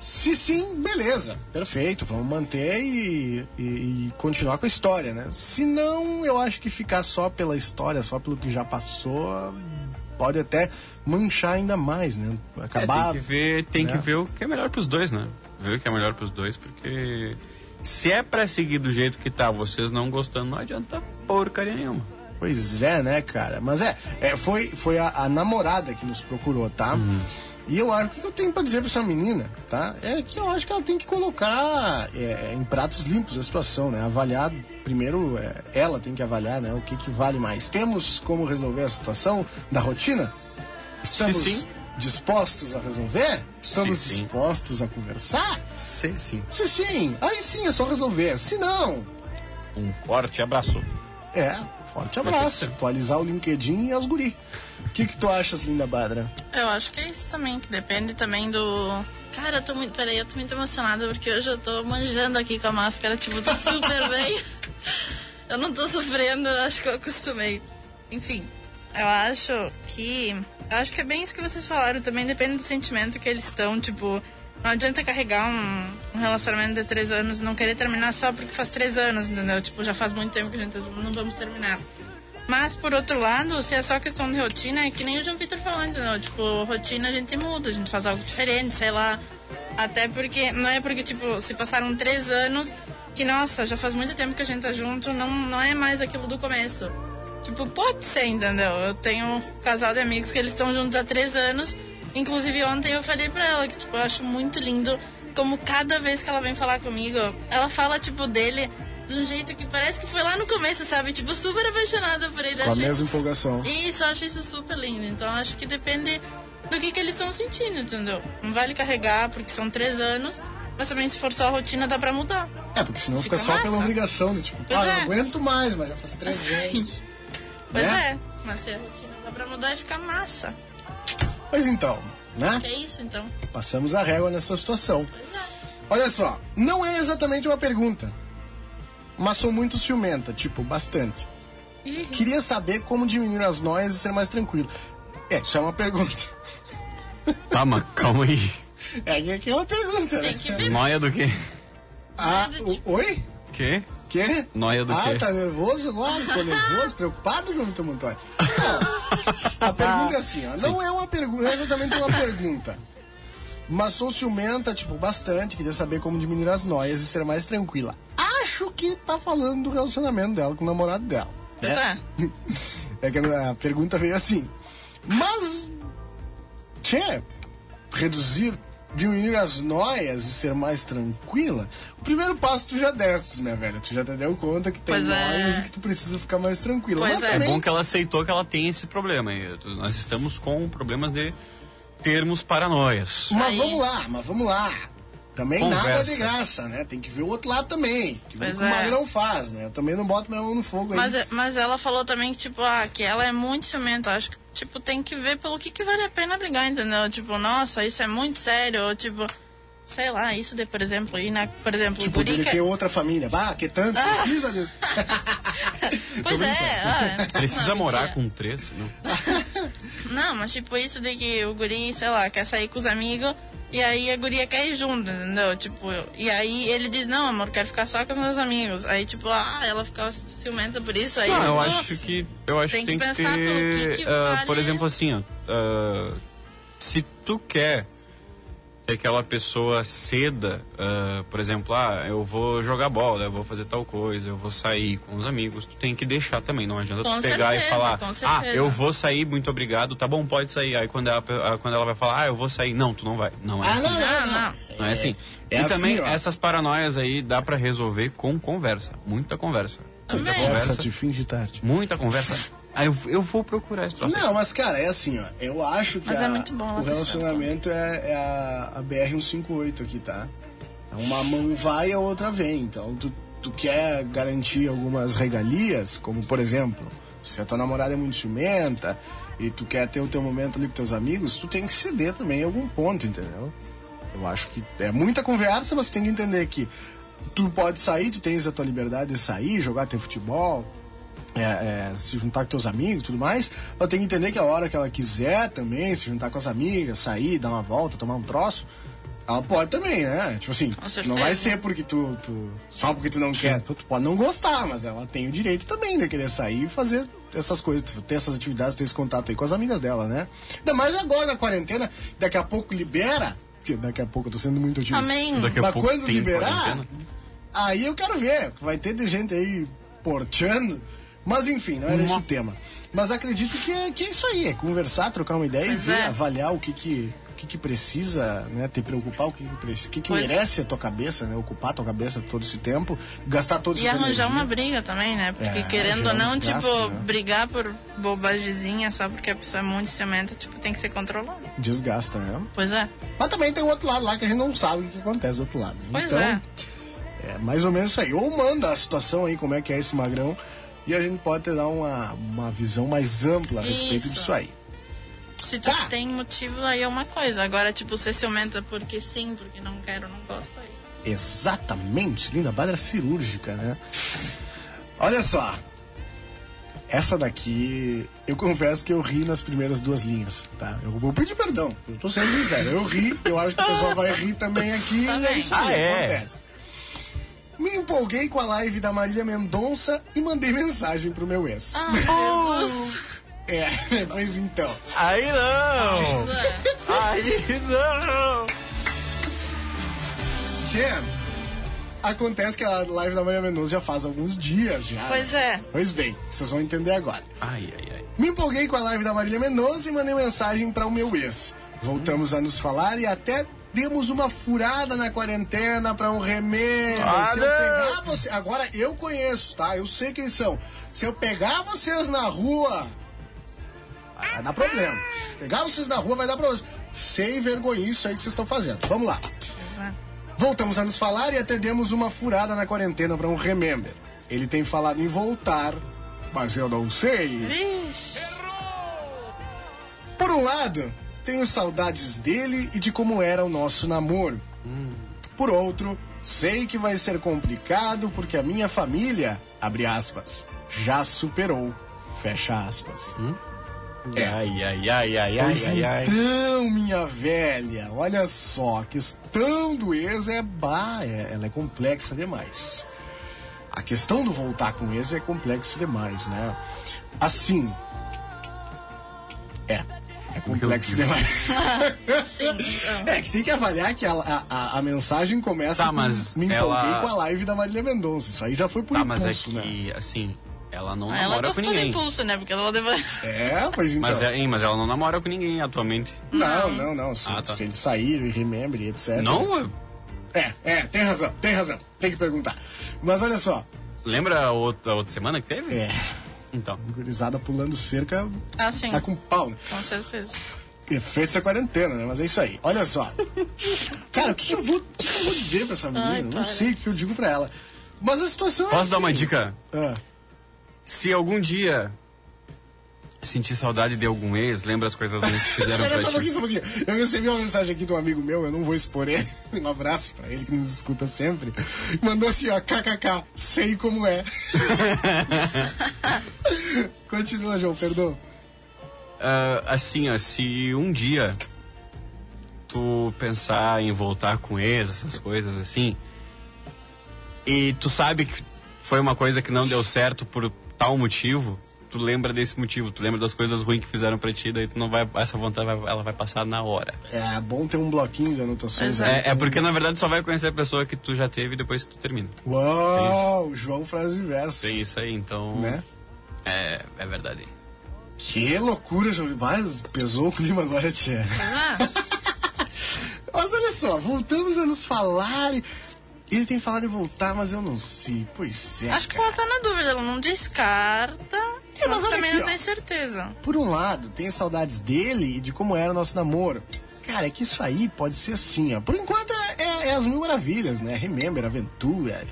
Se sim, beleza, perfeito, vamos manter e, e- e continuar com a história, né? Se não, eu acho que ficar só pela história, só pelo que já passou, pode até manchar ainda mais, né? É, Acabar. tem que ver, tem né? que ver o que é melhor pros dois, né? Ver o que é melhor pros dois, porque se é pra seguir do jeito que tá, vocês não gostando, não adianta porcaria nenhuma. Pois é, né, cara? Mas é, é, foi, foi a, a namorada que nos procurou, tá? E eu acho o que eu tenho pra dizer pra essa menina, tá? É que eu acho que ela tem que colocar é, em pratos limpos a situação, né? Avaliar, primeiro, é, ela tem que avaliar, né? O que, que vale mais. Temos como resolver a situação da rotina? Estamos Sim, sim. Dispostos a resolver? Estamos Sim, sim. dispostos a conversar? Sim, sim. Se sim, aí sim é só resolver. Se não, Um forte abraço. é, forte abraço. Atualizar o LinkedIn e as guri. O que, que tu achas, Linda Badra? Eu acho que é isso também, que depende também do. Cara, eu tô muito. Peraí, eu tô muito emocionada porque hoje eu tô manjando aqui com a máscara, tipo, tô super bem. Eu não tô sofrendo, eu acho que eu acostumei. Enfim, eu acho que. Acho que é bem isso que vocês falaram, também depende do sentimento que eles estão, tipo. Não adianta carregar um, um relacionamento de três anos e não querer terminar só porque faz três anos, entendeu? Tipo, já faz muito tempo que a gente tá junto, não vamos terminar. Mas, por outro lado, se é só questão de rotina, é que nem o João Vitor falou, entendeu? Tipo, rotina a gente muda, a gente faz algo diferente, sei lá. Até porque, não é porque, tipo, se passaram três anos, que, nossa, já faz muito tempo que a gente tá junto, não, não é mais aquilo do começo. Tipo, pode ser, entendeu? Eu tenho um casal de amigos que eles estão juntos há três anos. Inclusive, ontem eu falei pra ela que, tipo, eu acho muito lindo como cada vez que ela vem falar comigo, ela fala, tipo, dele de um jeito que parece que foi lá no começo, sabe? Tipo, super apaixonada por ele. Com a mesma isso- empolgação. Isso, eu acho isso super lindo. Então, acho que depende do que, que eles estão sentindo, entendeu? Não vale carregar, porque são três anos. Mas também se for só a rotina, dá pra mudar. É, porque senão fica, Fica só massa. pela obrigação de tipo, Pois ah, eu é. não aguento mais, mas já faz três anos. Pois Né? é. Mas se a rotina dá pra mudar e ficar massa. Pois então, né? Que é isso, então. Passamos a régua nessa situação. Pois é. Olha só, não é exatamente uma pergunta, mas sou muito ciumenta, tipo, bastante. Ih, Queria saber como diminuir as noias e ser mais tranquilo. É, isso é uma pergunta. Tá, mas calma aí. É, que- que é uma pergunta, né? Noia do quê? Ah, o- oi? Quê? Quê? Noia do ah, quê? tá nervoso agora? Ficou nervoso, preocupado, João Vitor Montoya? Não, a pergunta é assim, ó. Não é uma pergunta, não é exatamente uma pergunta. Mas sou ciumenta, tipo, bastante. Queria saber como diminuir as noias e ser mais tranquila. Acho que tá falando do relacionamento dela com o namorado dela. Pois é. É que a pergunta veio assim. Mas. Tchê, reduzir, diminuir as noias e ser mais tranquila, o primeiro passo tu já destes, minha velha. Tu já te deu conta que tem Pois é. noias e que tu precisa ficar mais tranquila. Pois é. É também, bom que ela aceitou que ela tem esse problema. E nós estamos com problemas de termos paranoias. Mas Aí- vamos lá, mas vamos lá. Também Conversa. nada de graça, né? Tem que ver o outro lado também. Que ver o Pois que o é. magrão faz, né? Eu também não boto minha mão no fogo aí. Mas, mas ela falou também que, tipo, ah, que ela é muito ciumenta. Acho que, tipo, tem que ver pelo que, que vale a pena brigar, entendeu? Tipo, nossa, isso é muito sério. Ou, tipo, sei lá, isso de, por exemplo, ir na, por exemplo, Tipo, o guri ele que... ter outra família. Bah, que tanto Ah. precisa de... Pois é, ah, Precisa não, morar mentira. com três? Não. Não, mas tipo isso de que o guri, sei lá, quer sair com os amigos e aí a guria quer ir junto, entendeu? Tipo, e aí ele diz, não, amor, quero ficar só com os meus amigos. Aí, tipo, ah, ela fica ciumenta por isso. Aí, Não, tipo, eu acho que eu acho tem que tem que pensar ter, pelo que que ah, vale- por exemplo assim, ó, ah, se tu quer que aquela pessoa ceda, ah, por exemplo, ah, eu vou jogar bola, eu vou fazer tal coisa, eu vou sair com os amigos, tu tem que deixar também, não adianta Com tu pegar e certeza, falar, com ah, eu vou sair, muito obrigado, tá bom, pode sair. Aí quando ela, ah, quando ela vai falar, ah, eu vou sair, não, tu não vai, não é Ah, assim. não, não, Não, não. Não é assim. É e assim, também ó. essas paranoias aí dá pra resolver com conversa, muita conversa. Muita conversa. de fim de tarde. Muita conversa. Aí eu, eu vou procurar esse troço. Não, mas cara, é assim, ó. Eu acho que Mas a- é muito bom o relacionamento é, é a, a BR-158 aqui, tá? Uma mão vai e a outra vem. Então, tu, tu quer garantir algumas regalias, como por exemplo, se a tua namorada é muito ciumenta e tu quer ter o teu momento ali com teus amigos, tu tem que ceder também em algum ponto, entendeu? Eu acho que é muita conversa, mas tu tem que entender que tu pode sair, tu tens a tua liberdade de sair, jogar teu futebol, é, é, se juntar com teus amigos e tudo mais, ela tem que entender que a hora que ela quiser também, se juntar com as amigas, sair, dar uma volta, tomar um troço, ela pode também, né? Tipo assim, não vai ser porque tu, tu- Só porque tu não quer. Tu pode não gostar, mas ela tem o direito também de querer sair e fazer essas coisas, ter essas atividades, ter esse contato aí com as amigas dela, né? Ainda mais agora na quarentena, daqui a pouco libera. que Daqui a pouco eu tô sendo muito otimista. Amém. Daqui a Mas pouco quando liberar, quarentena. aí eu quero ver. Vai ter de gente aí porteando. Mas enfim, não era esse o tema. Mas acredito que é, que é isso aí, é conversar, trocar uma ideia Pois e ver, é. avaliar o que que, o que, que precisa, né? Te preocupar, o que, que, o que, que Pois é. merece a tua cabeça, né? Ocupar a tua cabeça todo esse tempo, gastar todo esse E tempo. arranjar uma briga também, né? Porque É, querendo ou não, desgaste, tipo, né? brigar por bobagemzinha só porque a pessoa é muito ciumenta, tipo, tem que ser controlado. Desgasta, né? Pois é. Mas também tem o outro lado lá que a gente não sabe o que acontece do outro lado. Pois então, é. É mais ou menos isso aí. Ou manda a situação aí, como é que é esse magrão, e a gente pode te dar uma, uma visão mais ampla a respeito Isso. disso aí. Se tu Tá. tem motivo, aí é uma coisa. Agora, tipo, ser ciumenta porque sim, porque não quero, não gosto, aí. Exatamente, linda badra cirúrgica, né? Olha só. Essa daqui, eu confesso que eu ri nas primeiras duas linhas, tá? Eu vou pedir perdão, eu tô sendo sincero. Eu ri, eu acho que o pessoal vai rir também aqui e é isso aí, Ah, é? acontece. Me empolguei com a live da Marília Mendonça e mandei mensagem pro meu ex. Ah, Jesus. É, mas então. Aí não! Pois. Aí não! Tchê, acontece que a live da Marília Mendonça já faz alguns dias já. Pois é. Pois bem, vocês vão entender agora. Ai, ai, ai. Me empolguei com a live da Marília Mendonça e mandei mensagem para o meu ex. Voltamos a nos falar e até demos uma furada na quarentena para um remédio. Ah, Se eu pegar você, agora eu conheço, tá? Eu sei quem são. Se eu pegar vocês na rua, vai dar problema. Pegar vocês na rua vai dar problema. Sem vergonhice isso aí que vocês estão fazendo. Vamos lá. Voltamos a nos falar e até demos uma furada na quarentena para um Remember. Ele tem falado em voltar, mas eu não sei. Vixe. Por um lado, tenho saudades dele e de como era o nosso namoro. Por outro, sei que vai ser complicado porque a minha família, abre aspas, já superou, fecha aspas. É. Ai, ai, ai, ai, ai, Pois ai, ai. então, minha velha, olha só, a questão do ex é, bah, é- ela é complexa demais. A questão do voltar com o ex é complexa demais, né? Assim. É. É complexo demais. Então. É, que tem que avaliar que a, a, a- mensagem começa Tá, com mas me empolguei ela- com a live da Marília Mendonça. Isso aí já foi por Tá, mas é impulso, né? que, assim, ela não Ela namora com gostou do ninguém. impulso, né? Porque ela levou. É, pois então. Mas, é, hein, mas ela não namora com ninguém atualmente. Não, não, não. Se, Ah, tá. se eles saíram e remember, e etc. Não? É, é, tem razão, tem razão. Tem que perguntar. Mas olha só. Lembra a outra, a outra semana que teve? É, Então. gurizada pulando cerca, Ah, sim. tá com pau, né? Com certeza. Efeito essa quarentena, né? Mas é isso aí. Olha só. Cara, o que, que eu vou, o que, que eu vou dizer pra essa menina? Ai, não sei o que eu digo pra ela. Mas a situação é Posso dar uma assim. dica? Ah, Se algum dia sentir saudade de algum ex, lembra as coisas ruins que fizeram pra só um pouquinho, ti. só pouquinho. Eu recebi uma mensagem aqui de um amigo meu, eu não vou expor ele. Um abraço pra ele que nos escuta sempre. Mandou assim, ó, kkk, sei como é. Continua, João, perdão. Ah, assim, ó, se um dia tu pensar em voltar com ex, essas coisas assim, e tu sabe que foi uma coisa que não deu certo por tal motivo, tu lembra desse motivo, tu lembra das coisas ruins que fizeram pra ti, daí tu não vai, essa vontade vai- ela vai passar na hora. É bom ter um bloquinho de anotações aí. É, é porque na verdade só vai conhecer a pessoa que tu já teve depois que tu termina. Uau, João frase verso. Tem isso aí, então. Né? É, é verdade. Que loucura, João. Mas pesou o clima agora, tia. Ah, Mas olha só, voltamos a nos falar. e- Ele tem falado em voltar, mas eu não sei. Pois é. acho que cara. ela tá na dúvida. Ela não descarta. É, mas mas também aqui, não tem certeza. Por um lado, tenho saudades dele e de como era o nosso namoro. Cara, é que isso aí pode ser assim, ó. Por enquanto é, é- é as mil maravilhas, né? Remember, aventura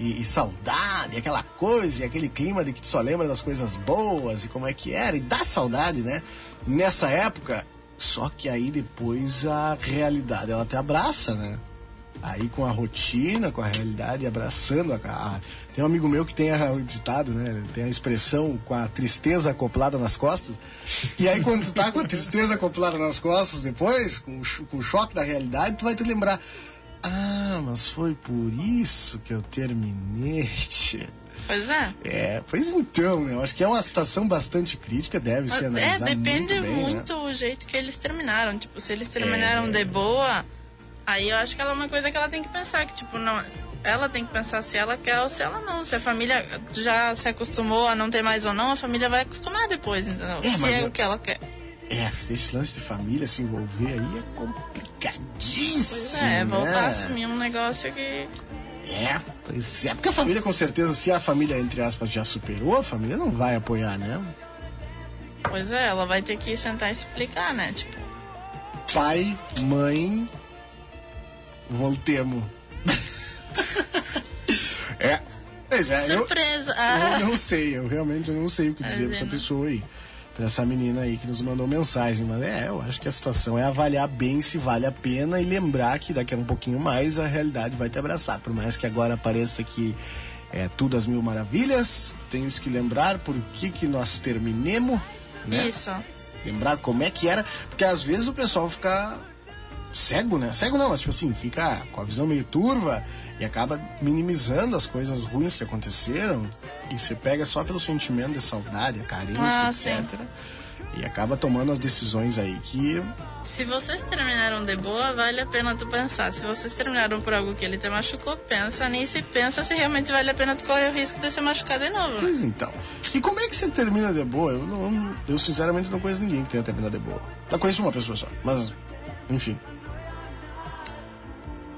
e, e saudade, aquela coisa, e aquele clima de que tu só lembra das coisas boas e como é que era, e dá saudade, né? Nessa época, só que aí depois a realidade ela te abraça, né? Aí com a rotina, com a realidade, abraçando a, a- Tem um amigo meu que tem a, o ditado, né? Tem a expressão com a tristeza acoplada nas costas. E aí quando tu tá com a tristeza acoplada nas costas depois, com, com o choque da realidade, tu vai te lembrar. Ah, mas foi por isso que eu terminei. tia." Pois é. É, pois então, né? Eu acho que é uma situação bastante crítica, deve ser É, analisada depende muito, bem, né? muito o jeito que eles terminaram. Tipo, se eles terminaram de boa, aí eu acho que ela é uma coisa que ela tem que pensar, que tipo, não. Ela tem que pensar se ela quer ou se ela não. Se a família já se acostumou a não ter mais ou não, a família vai acostumar depois, entendeu? É, se é eu- o que ela quer. É, esse lance de família se envolver aí é complicadíssimo. Pois é, voltar né? a assumir um negócio que. É, pois é. Porque a família, com certeza, se a família, entre aspas, já superou, a família não vai apoiar, né? Pois é, ela vai ter que sentar e explicar, né? Tipo, Pai, mãe, voltemos. é. Pois é, eu, surpresa! eu Ah, não sei, eu realmente não sei o que dizer pra essa pessoa aí. Pra essa menina aí que nos mandou mensagem. Mas é, eu acho que a situação é avaliar bem se vale a pena e lembrar que daqui a um pouquinho mais a realidade vai te abraçar. Por mais que agora pareça que é tudo às mil maravilhas, tens que lembrar por que, que nós terminemos, né? isso. Lembrar como é que era, porque às vezes o pessoal fica cego, né? Cego não, mas tipo assim, fica com a visão meio turva e acaba minimizando as coisas ruins que aconteceram e você pega só pelo sentimento de saudade, a carência, Ah, etc. E acaba tomando as decisões aí que Se vocês terminaram de boa, vale a pena tu pensar. Se vocês terminaram por algo que ele te machucou, pensa nisso e pensa se realmente vale a pena tu correr o risco de se machucar de novo, né? Pois então. E como é que você termina de boa? Eu, não, eu sinceramente não conheço ninguém que tenha terminado de boa. Eu conheço uma pessoa só, mas enfim.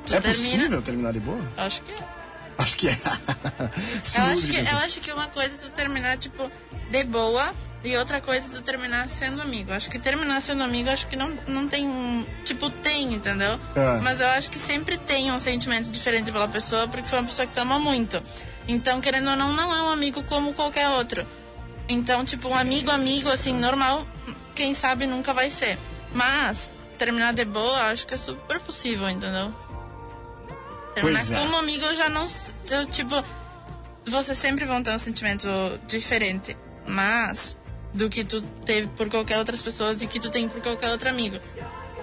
Tu é termina- possível terminar de boa? Acho que é. Acho que é. Eu acho que, eu acho que uma coisa é tu terminar, tipo, de boa, E outra coisa do terminar sendo amigo. Acho que terminar sendo amigo, acho que não, não tem um. Tipo, tem, entendeu? É. Mas eu acho que sempre tem um sentimento diferente pela pessoa, porque foi uma pessoa que tu ama muito. Então, querendo ou não, não é um amigo como qualquer outro. Então, tipo, um amigo, amigo, assim, normal, quem sabe nunca vai ser. Mas, terminar de boa, acho que é super possível, entendeu? Terminar Pois é. como amigo, eu já não. Eu, tipo, vocês sempre vão ter um sentimento diferente. Mas, do que tu teve por qualquer outras pessoas e que tu tem por qualquer outro amigo.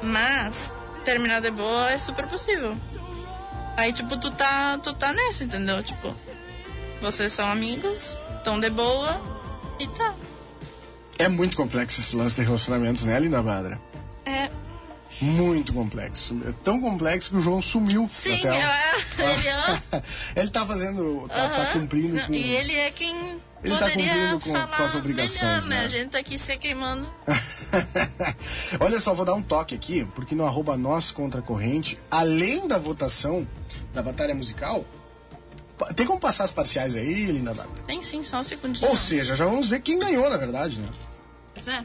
Mas, terminar de boa é super possível. Aí, tipo, tu tá, tu tá nessa, entendeu? Tipo, vocês são amigos, tão de boa e tá. É muito complexo esse lance de relacionamento, né, Linda Badra? É, Muito complexo. É tão complexo que o João sumiu sim, da tela. eu, ele, tá fazendo. Tá, tá aham. cumprindo Não, com. E ele é quem Ele tá cumprindo com- com as obrigações, melhor, né? né? A gente tá aqui se queimando. Olha só, vou dar um toque aqui, porque no arroba nós contra a corrente, além da votação da batalha musical, tem como passar as parciais aí, Linda? Tem sim, só um segundinho. Ou seja, já vamos ver quem ganhou, na verdade, né? Pois é.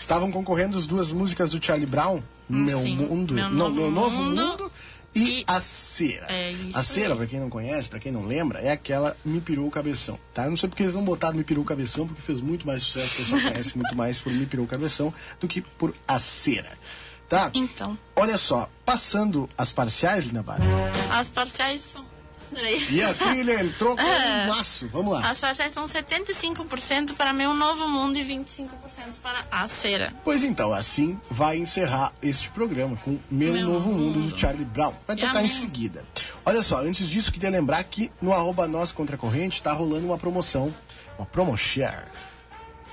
Estavam concorrendo as duas músicas do Charlie Brown, Meu Sim, Mundo, Meu não, Novo Meu Novo Mundo Mundo e, e- A Cera. É isso a Cera, pra quem não conhece, pra quem não lembra, é aquela Me Pirou o Cabeção, tá? Eu não sei porque eles não botaram Me Pirou o Cabeção, porque fez muito mais sucesso, o pessoal conhece muito mais por Me Pirou o Cabeção do que por A Cera, tá? Então, Olha só, passando as parciais, Linda Barra, as parciais são. E a trilha entrou com um maço, vamos lá. As parciais são 75% para Meu Novo Mundo e 25% para A Cera. Pois então, assim vai encerrar este programa com Meu, Meu Novo Mundo, Mundo. do Charlie Brown. Vai tocar em seguida. Olha só, antes disso, queria lembrar que no arroba Nós Contra Corrente tá rolando uma promoção, uma promo share,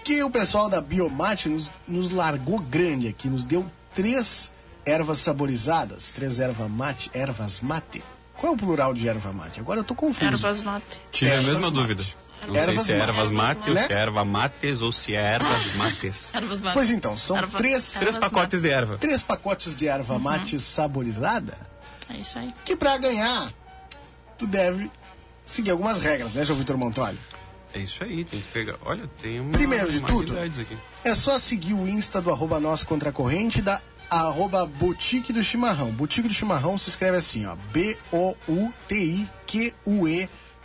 que o pessoal da Biomate nos, nos largou grande aqui, nos deu três ervas saborizadas, três ervas mate, ervas mate. Qual é o plural de erva mate? Agora eu tô confuso. Ervas mate. Tive a mesma mate. dúvida. Não sei Ervas se é mate. ervas mate, ou Né? se é erva mates, ou se é ervas mates. Ervas mate. Pois então, são Erva- três, Três pacotes de erva. três pacotes de erva mate saborizada. É isso aí. que pra ganhar, tu deve seguir algumas regras, né, João Vitor Montoli? É isso aí, tem que pegar. Olha, tem uma. Primeiro de tudo. aqui. É só seguir o Insta do arroba Nós Contra a Corrente da arroba Boutique do Chimarrão. Boutique do Chimarrão se escreve assim, ó, B-O-U-T-I-Q-U-E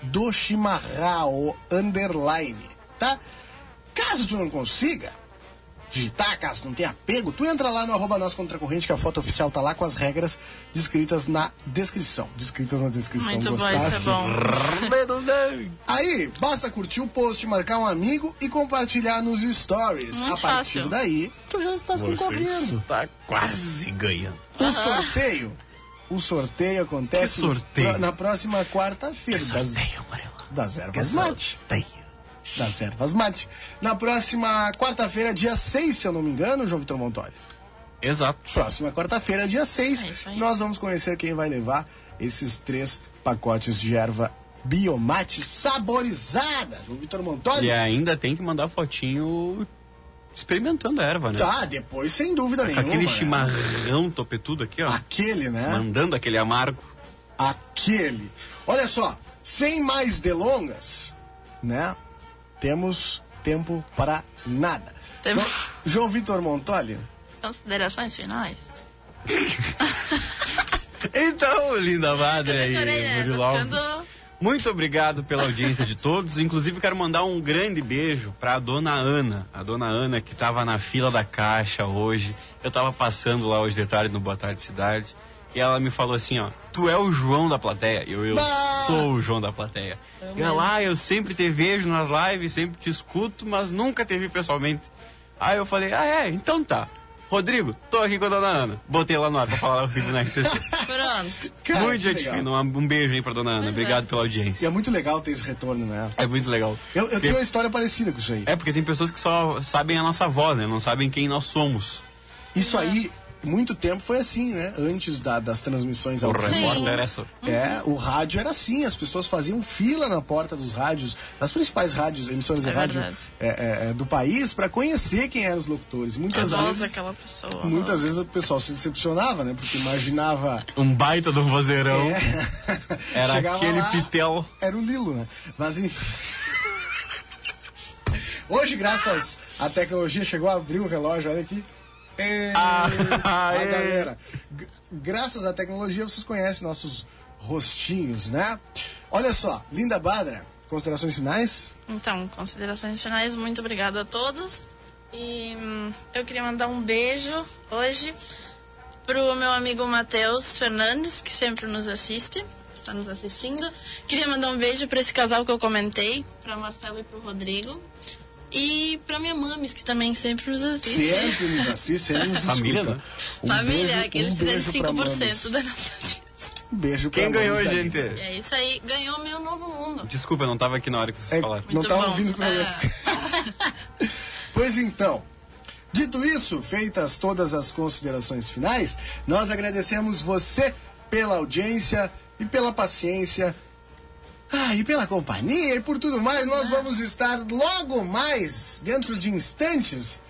do Chimarrão, underline, tá? Caso tu não consiga digitar, caso não tenha apego, tu entra lá no arroba Nós Contra a Corrente, que a foto oficial tá lá com as regras descritas na descrição. Descritas na descrição, Muito bom, isso é gostaste? bom. Aí, basta curtir o post, marcar um amigo e compartilhar nos stories. Muito a partir fácil. daí, tu já estás concorrendo. está quase ganhando. O sorteio, o sorteio acontece sorteio? na próxima quarta-feira das, das ervas mate. Das ervas mate. Na próxima quarta-feira, dia 6, se eu não me engano, João Vitor Montori. Exato. Próxima quarta-feira, dia 6, É nós vamos conhecer quem vai levar esses três pacotes de erva biomate saborizada. João Vitor Montori. E ainda tem que mandar fotinho experimentando a erva, né? Tá, depois sem dúvida Com nenhuma. aquele né? chimarrão topetudo aqui, ó. Aquele, né? Mandando aquele amargo. Aquele. Olha só, sem mais delongas, né? Temos tempo para nada. Temos- João Vitor Montoli. Considerações finais? Então, linda madre aí, né? Murilo Tô Alves. Muito obrigado pela audiência de todos. Inclusive, quero mandar um grande beijo para a dona Ana. A dona Ana que estava na fila da caixa hoje. Eu estava passando lá hoje de tarde no Boa Tarde Cidade. E ela me falou assim, ó, tu é o João da plateia. Eu, eu Bah! sou o João da plateia. E ela, ah, eu sempre te vejo nas lives, sempre te escuto, mas nunca te vi pessoalmente. Aí eu falei, ah, é, então tá. Rodrigo, tô aqui com a dona Ana. Botei lá no ar pra falar comigo na RCC. Pronto. Cara, Muito que gente legal. fina. Um beijo aí pra dona Ana. Pois é. Obrigado pela E audiência. é muito legal ter esse retorno, né? É muito legal. Eu, eu Porque- tenho uma história parecida com isso aí. É porque tem pessoas que só sabem a nossa voz, né? Não sabem quem nós somos. Isso aí, muito tempo foi assim, né? Antes da- das transmissões ao O vivo. é só. É, o rádio era assim, as pessoas faziam fila na porta dos rádios, das principais rádios, emissoras de É rádio verdade. é, é, é, do país, para conhecer quem eram os locutores. Muitas A voz vezes, daquela pessoa. muitas vezes o pessoal se decepcionava, né? Porque imaginava. Um baita de um vozeirão. É, Era chegava aquele lá, pitel. Era o Lilo, né? Mas enfim. Hoje, graças à tecnologia, chegou a abrir o relógio, olha aqui. Ah, a é. galera. Graças à tecnologia, vocês conhecem nossos rostinhos, né? Olha só, Linda Badra, considerações finais? Então, considerações finais, muito obrigada a todos. E hum, eu queria mandar um beijo hoje pro meu amigo Matheus Fernandes, que sempre nos assiste, está nos assistindo. Queria mandar um beijo para esse casal que eu comentei, para Marcelo e pro Rodrigo. E pra minha mames, que também sempre nos assiste. Sempre nos assiste, sempre nos Família, escuta. né? Um Família, beijo- que eles um fizeram beijo pra 5% Mames. da nossa audiência. Um beijo pra Quem ganhou, gente? É isso aí, ganhou meu novo mundo. Desculpa, eu não tava aqui na hora que vocês É, falaram. não estava bom. ouvindo o que eu É. Pois então, dito isso, feitas todas as considerações finais, nós agradecemos você pela audiência e pela paciência. Ah, e pela companhia e por tudo mais, nós vamos estar logo mais, dentro de instantes,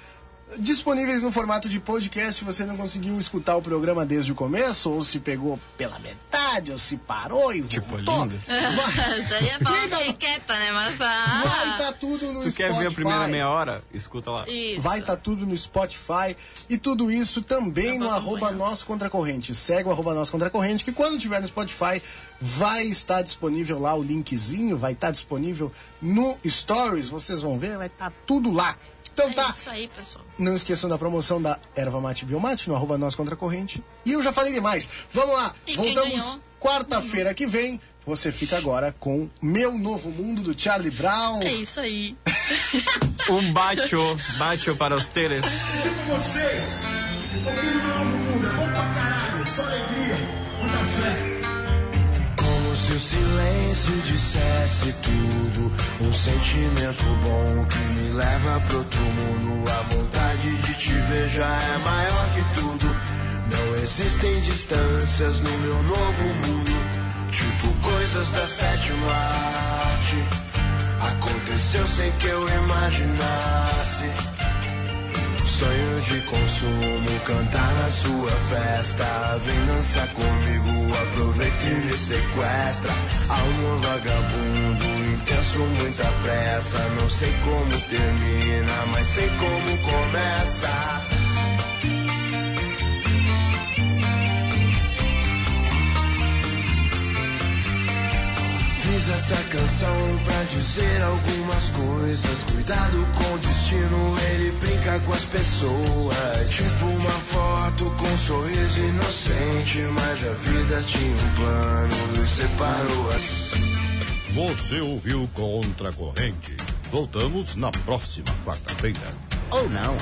disponíveis no formato de podcast. Se você não conseguiu escutar o programa desde o começo, ou se pegou pela metade, ou se parou e Tipo, voltou, linda. vai, Isso aí é fiquei quieta, né? Mas vai ah, estar tudo no Tu quer ver a Spotify. primeira meia hora? Escuta lá. Isso. Vai estar tudo no Spotify e tudo isso também no arroba. Nós Contra Corrente. Segue o arroba Nós Contra Corrente, que quando tiver no Spotify vai estar disponível lá o linkzinho, vai estar disponível no Stories, vocês vão ver, vai estar tudo lá. Então É tá, isso aí, pessoal. Não esqueçam da promoção da Erva Mate Biomate no arroba Nós Contra a Corrente. E eu já falei demais. Vamos lá, E voltamos quarta-feira que vem. Você fica agora com Meu Novo Mundo do Charlie Brown. É isso aí. Um bacho, bacho para os teres. Como se o silêncio dissesse tudo. Um sentimento bom que me leva pro outro mundo. A vontade de te ver já é maior que tudo. Não existem distâncias no meu novo mundo. Tipo coisas da sétima arte. Aconteceu sem que eu imaginasse. Sonho de consumo, cantar na sua festa. Vem dançar comigo, aproveita e me sequestra. Alma vagabundo, intenso, muita pressa. Não sei como termina, mas sei como começa. Essa canção pra dizer algumas coisas. Cuidado com o destino, ele brinca com as pessoas. Tipo uma foto com um sorriso inocente. Mas a vida tinha um plano, nos separou. Você ouviu Contra a Corrente. Voltamos na próxima quarta-feira. Ou não.